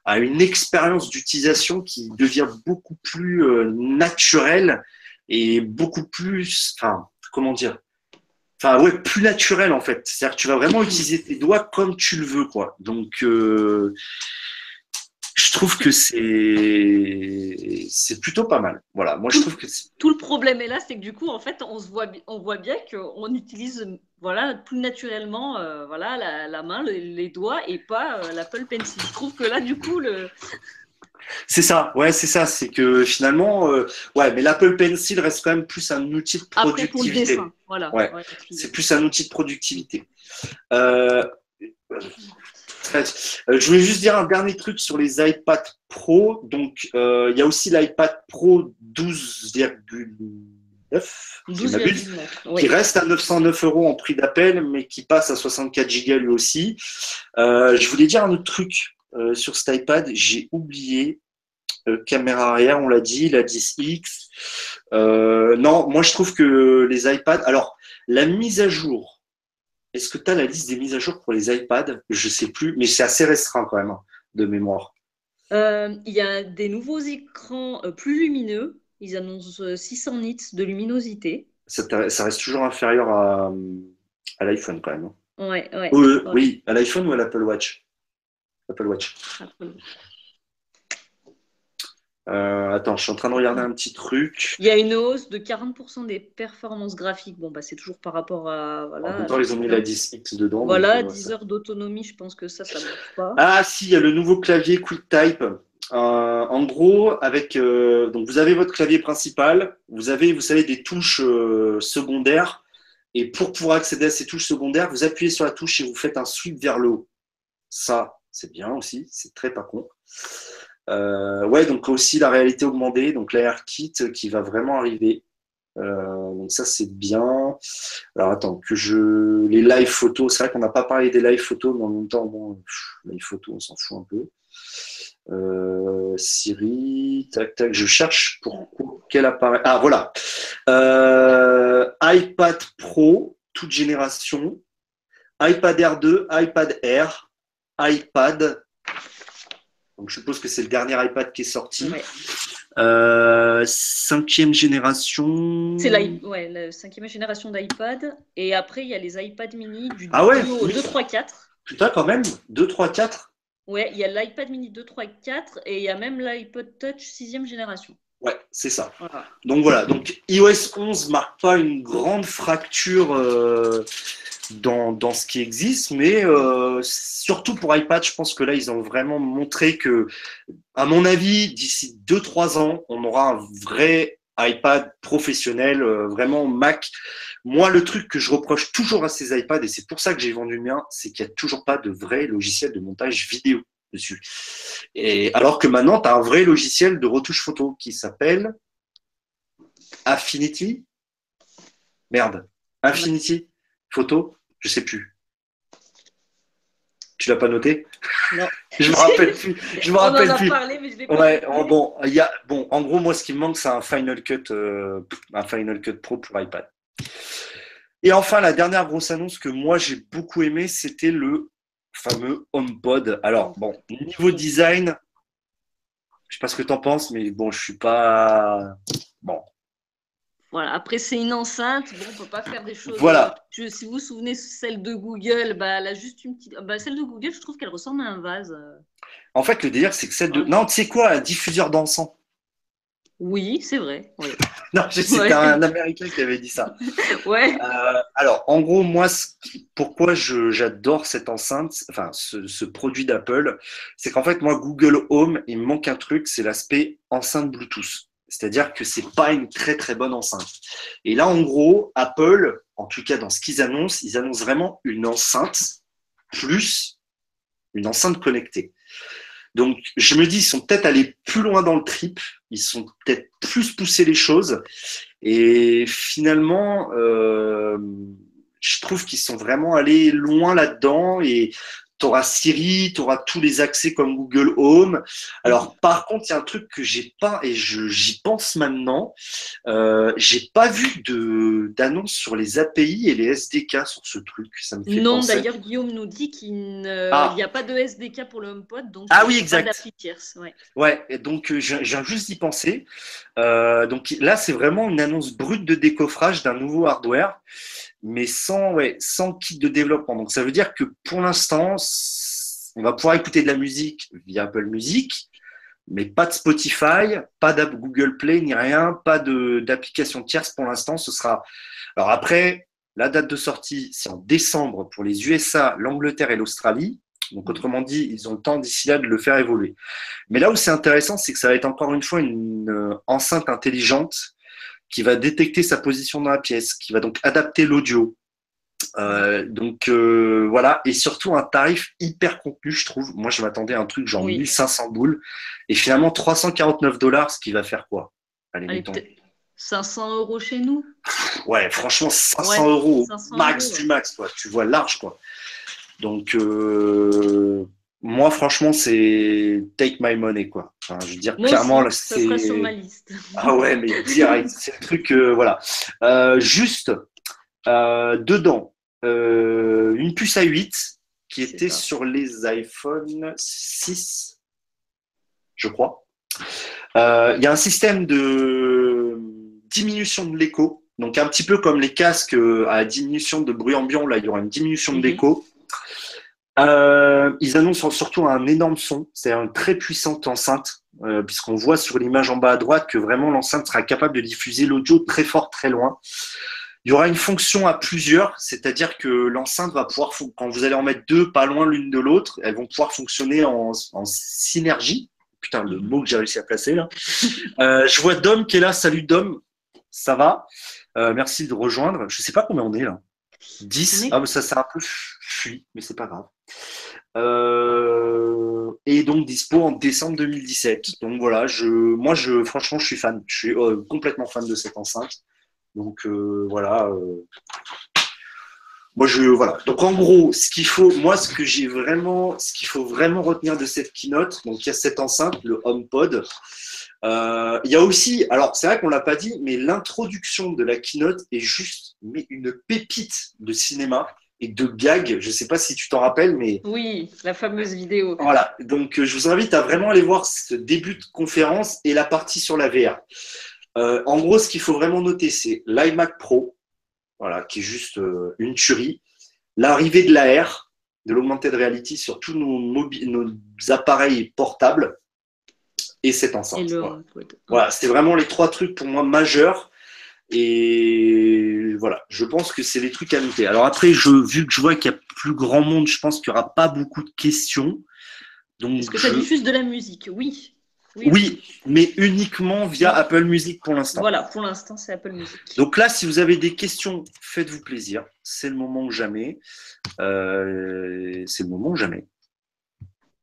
à une expérience d'utilisation qui devient beaucoup plus euh, naturelle et beaucoup plus, enfin, comment dire, enfin ouais, plus naturel en fait. C'est-à-dire que tu vas vraiment utiliser tes doigts comme tu le veux, quoi. Donc euh, je trouve que c'est c'est plutôt pas mal. Voilà, moi je trouve que tout le problème est là, c'est que du coup en fait on se voit on voit bien qu'on utilise voilà plus naturellement euh, voilà la, la main, les, doigts et pas euh, l'Apple Pencil. Je trouve que là du coup le c'est ça, ouais, c'est ça. C'est que finalement, euh, ouais, mais l'Apple Pencil reste quand même plus un outil de productivité. Après, voilà. Ouais, c'est plus un outil de productivité. Euh, euh, je voulais juste dire un dernier truc sur les iPad Pro. Donc, il y a aussi l'iPad Pro 12,9 qui reste à 909 euros en prix d'appel, mais qui passe à 64 Go lui aussi. je voulais dire un autre truc euh, sur cet iPad, j'ai oublié. Euh, caméra arrière, on l'a dit, la 10X. Euh, non, moi je trouve que les iPads. Alors, la mise à jour. Est-ce que tu as la liste des mises à jour pour les iPads? Je sais plus, mais c'est assez restreint quand même hein, de mémoire. Il y a des nouveaux écrans plus lumineux. Ils annoncent 600 nits de luminosité. Ça, reste toujours inférieur à, l'iPhone quand même. Hein. Ouais, ouais, Oui, à l'iPhone ou à l'Apple Watch? Apple Watch. Euh, attends, je suis en train de regarder un petit truc. Il y a une hausse de 40% des performances graphiques. Bon, bah, c'est toujours par rapport à. Voilà, en même temps, ils ont mis la 10X dedans. Voilà, 10 heures d'autonomie, je pense que ça, ça ne marche pas. Ah, si, il y a le nouveau clavier QuickType. Euh, en gros, avec euh, donc vous avez votre clavier principal, vous avez, vous savez, des touches secondaires, et pour pouvoir accéder à ces touches secondaires, vous appuyez sur la touche et vous faites un sweep vers le haut. Ça, c'est bien aussi, c'est très pas con. Euh, ouais, donc aussi la réalité augmentée, donc l'AirKit qui va vraiment arriver. Euh, donc ça c'est bien. Alors attends, que je. Les live photos, c'est vrai qu'on n'a pas parlé des live photos, mais en même temps, bon, photos, on s'en fout un peu. Euh, Siri, tac, tac, je cherche pour quel appareil. Ah voilà. iPad Pro, toute génération. iPad Air 2, iPad Air, iPad. Donc, je suppose que c'est le dernier iPad qui est sorti. Euh, cinquième génération. C'est la, ouais, la cinquième génération d'iPad. Et après, il y a les iPad mini du ah ouais, 2, 3, 4. Putain, quand même 2, 3, 4 Ouais, il y a l'iPad mini 2, 3, 4 et il y a même l'iPod Touch sixième génération. Ouais, c'est ça. Donc voilà, donc iOS 11 marque pas une grande fracture euh, dans, dans, ce qui existe, mais euh, surtout pour iPad, je pense que là, ils ont vraiment montré que, à mon avis, d'ici 2-3 ans, on aura un vrai iPad professionnel, euh, vraiment Mac. Moi, le truc que je reproche toujours à ces iPads, et c'est pour ça que j'ai vendu le mien, c'est qu'il n'y a toujours pas de vrai logiciel de montage vidéo dessus. Et alors que maintenant, tu as un vrai logiciel de retouche photo qui s'appelle Affinity. Merde. Infinity Photo je sais plus. Tu l'as pas noté? Non. je me rappelle plus. Je me rappelle plus. Parlé, mais je l'ai pas ouais, bon, il y a, bon, en gros, moi, ce qui me manque, c'est un Final Cut, euh, un Final Cut Pro pour iPad. Et enfin, la dernière grosse annonce que moi j'ai beaucoup aimé, c'était le fameux HomePod. Alors, bon, niveau design, je sais pas ce que tu en penses, mais bon, je suis pas. Bon. Voilà. Après, c'est une enceinte. Bon, on peut pas faire des choses. Voilà. Je- si vous vous souvenez, celle de Google, bah, elle a juste une petite. Bah, celle de Google, je trouve qu'elle ressemble à un vase. En fait, le délire, c'est que celle de. Ouais. Non, tu sais quoi, un diffuseur d'encens. Oui, c'est vrai. Ouais. Non, c'était Ouais. un Américain qui avait dit ça. ouais. Euh, alors, en gros, moi, ce qui- pourquoi j'adore cette enceinte, enfin, ce, ce produit d'Apple, c'est qu'en fait, moi, Google Home, il me manque un truc, c'est l'aspect enceinte Bluetooth. C'est-à-dire que c'est pas une très très bonne enceinte. Et là, en gros, Apple, en tout cas dans ce qu'ils annoncent, ils annoncent vraiment une enceinte plus une enceinte connectée. Donc, je me dis, ils sont peut-être allés plus loin dans le trip, ils sont peut-être plus poussés les choses. Et finalement, euh, je trouve qu'ils sont vraiment allés loin là-dedans. Et tu auras Siri, tu auras tous les accès comme Google Home. Alors, par contre, il y a un truc que j'ai pas, et j'y pense maintenant, euh, j'ai pas vu de d'annonce sur les API et les SDK sur ce truc. Ça me fait Non, d'ailleurs, Guillaume nous dit qu'il ne- Ah. n'y a pas de SDK pour le HomePod, donc Ah il oui, n'y a exact. pas tierce. Ouais. Ouais, et donc euh, viens juste d'y penser. Euh, donc là, c'est vraiment une annonce brute de décoffrage d'un nouveau hardware, mais sans, ouais, sans kit de développement. Donc ça veut dire que pour l'instant, on va pouvoir écouter de la musique via Apple Music, mais pas de Spotify, pas d'app Google Play ni rien, pas d'application tierce pour l'instant. Ce sera. Alors après, la date de sortie, c'est en décembre pour les USA, l'Angleterre et l'Australie. Donc autrement dit, ils ont le temps d'ici là de le faire évoluer. Mais là où c'est intéressant, c'est que ça va être encore une fois une euh, enceinte intelligente qui va détecter sa position dans la pièce, qui va donc adapter l'audio. Euh, donc euh, voilà, et surtout un tarif hyper contenu, je trouve. Moi, je m'attendais à un truc genre Oui. 1500 boules, et finalement 349 dollars, ce qui va faire quoi? Allez, Allez, mettons. peut-être 500 euros chez nous? Ouais, franchement, 500 Ouais, euros, 500 max euros, du max, quoi. Tu vois large, quoi. Donc, euh, moi, franchement, c'est take my money, quoi. Enfin, je veux dire, Moi clairement, c'est. sera sur ma liste. Ah ouais, mais direct, c'est le truc, euh, voilà. Euh, juste, euh, dedans, une puce A8 qui C'est était sur les iPhone 6, je crois. Il y a un système de diminution de l'écho, donc un petit peu comme les casques à diminution de bruit ambiant, là, il y aura une diminution de Mhm. l'écho. Euh, ils annoncent surtout un énorme son, c'est une très puissante enceinte, euh, puisqu'on voit sur l'image en bas à droite que vraiment l'enceinte sera capable de diffuser l'audio très fort, très loin. Il y aura une fonction à plusieurs, c'est-à-dire que l'enceinte va pouvoir, quand vous allez en mettre deux pas loin l'une de l'autre, elles vont pouvoir fonctionner en, en synergie. Putain, le mot que j'ai réussi à placer là. Euh, je vois Dom qui est là. Salut Dom, ça va? Euh, Merci de rejoindre. Je sais pas combien on est là. 10 On est- Ah, mais ça s'est un peu fui, mais c'est pas grave. Euh, et donc dispo en décembre 2017. Donc voilà, je, moi, je, franchement, je suis fan. Je suis euh, complètement fan de cette enceinte. Donc euh, voilà. moi, je voilà. Donc en gros, ce qu'il faut, moi, ce que j'ai vraiment, ce qu'il faut vraiment retenir de cette keynote, donc il y a cette enceinte, le HomePod. Il y a aussi, alors c'est vrai qu'on l'a pas dit, mais l'introduction de la keynote est juste mais une pépite de cinéma et de gag. Je sais pas si tu t'en rappelles, mais Oui, la fameuse vidéo. voilà. Donc euh, je vous invite à vraiment aller voir ce début de conférence et la partie sur la VR. Euh, en gros, ce qu'il faut vraiment noter, c'est l'iMac Pro, voilà, qui est juste euh, une tuerie. L'arrivée de l'AR, de l'augmented reality sur tous nos, appareils portables et cette enceinte. Et le Voilà. Voilà, c'était vraiment les trois trucs pour moi majeurs. Et je pense que c'est les trucs à noter. Alors après, je, vu que je vois qu'il y a plus grand monde, je pense qu'il n'y aura pas beaucoup de questions. Est-ce que ça je- diffuse de la musique? Oui. Oui, mais uniquement via Apple Music pour l'instant. Voilà, pour l'instant, c'est Apple Music. Donc là, si vous avez des questions, faites-vous plaisir. C'est le moment ou jamais. Euh, c'est le moment ou jamais.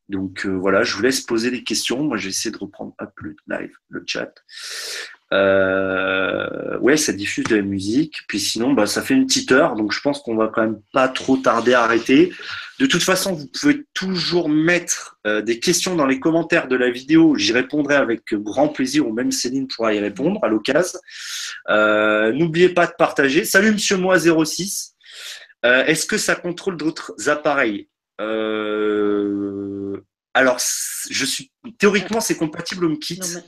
Donc euh, voilà, je vous laisse poser des questions. Moi, j'ai essayé de reprendre un peu live, le chat. Euh, ouais, ça diffuse de la musique. Puis sinon, bah, ça fait une petite heure. Donc je pense qu'on va quand même pas trop tarder à arrêter. De toute façon, vous pouvez toujours mettre euh, des questions dans les commentaires de la vidéo. J'y répondrai avec grand plaisir, ou même Céline pourra y répondre à l'occasion. Euh, N'oubliez pas de partager. Salut Monsieur Moi 06. Euh, Est-ce que ça contrôle d'autres appareils? Alors, je suis théoriquement, c'est compatible HomeKit. Non,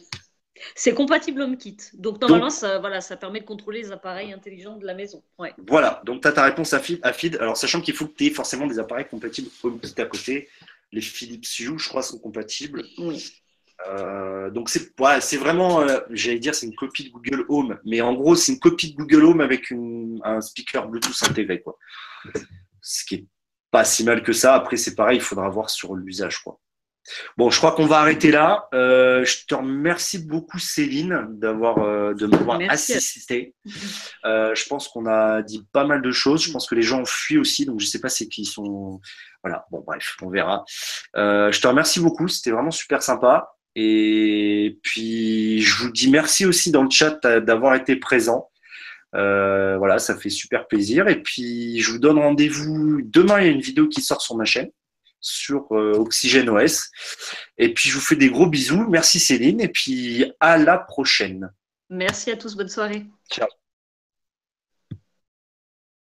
C'est compatible HomeKit. Donc normalement, ça, voilà, ça permet de contrôler les appareils intelligents de la maison. Voilà, donc tu as ta réponse à feed, à feed. Alors sachant qu'il faut que tu aies forcément des appareils compatibles HomeKit à côté. Les Philips Hue, je crois, sont compatibles. Oui. Euh, donc c'est c'est vraiment, euh, j'allais dire, c'est une copie de Google Home, mais en gros c'est une copie de Google Home avec un speaker Bluetooth intégré, quoi. Ce qui est pas si mal que ça. Après c'est pareil, il faudra voir sur l'usage, quoi. Bon, je crois qu'on va arrêter là. Euh, je te remercie beaucoup, Céline, d'avoir euh, de m'avoir assisté. Euh, je pense qu'on a dit pas mal de choses. Je pense que les gens ont fui aussi, donc je sais pas c'est qui sont. Voilà. Bon, bref, on verra. je te remercie beaucoup. C'était vraiment super sympa. Et puis, je vous dis merci aussi dans le chat d'avoir été présent. voilà, ça fait super plaisir. Et puis, je vous donne rendez-vous demain. Il y a une vidéo qui sort sur ma chaîne sur euh, Oxygène OS. Et puis, je vous fais des gros bisous. Merci Céline. Et puis, à la prochaine. Merci à tous. Bonne soirée. Ciao.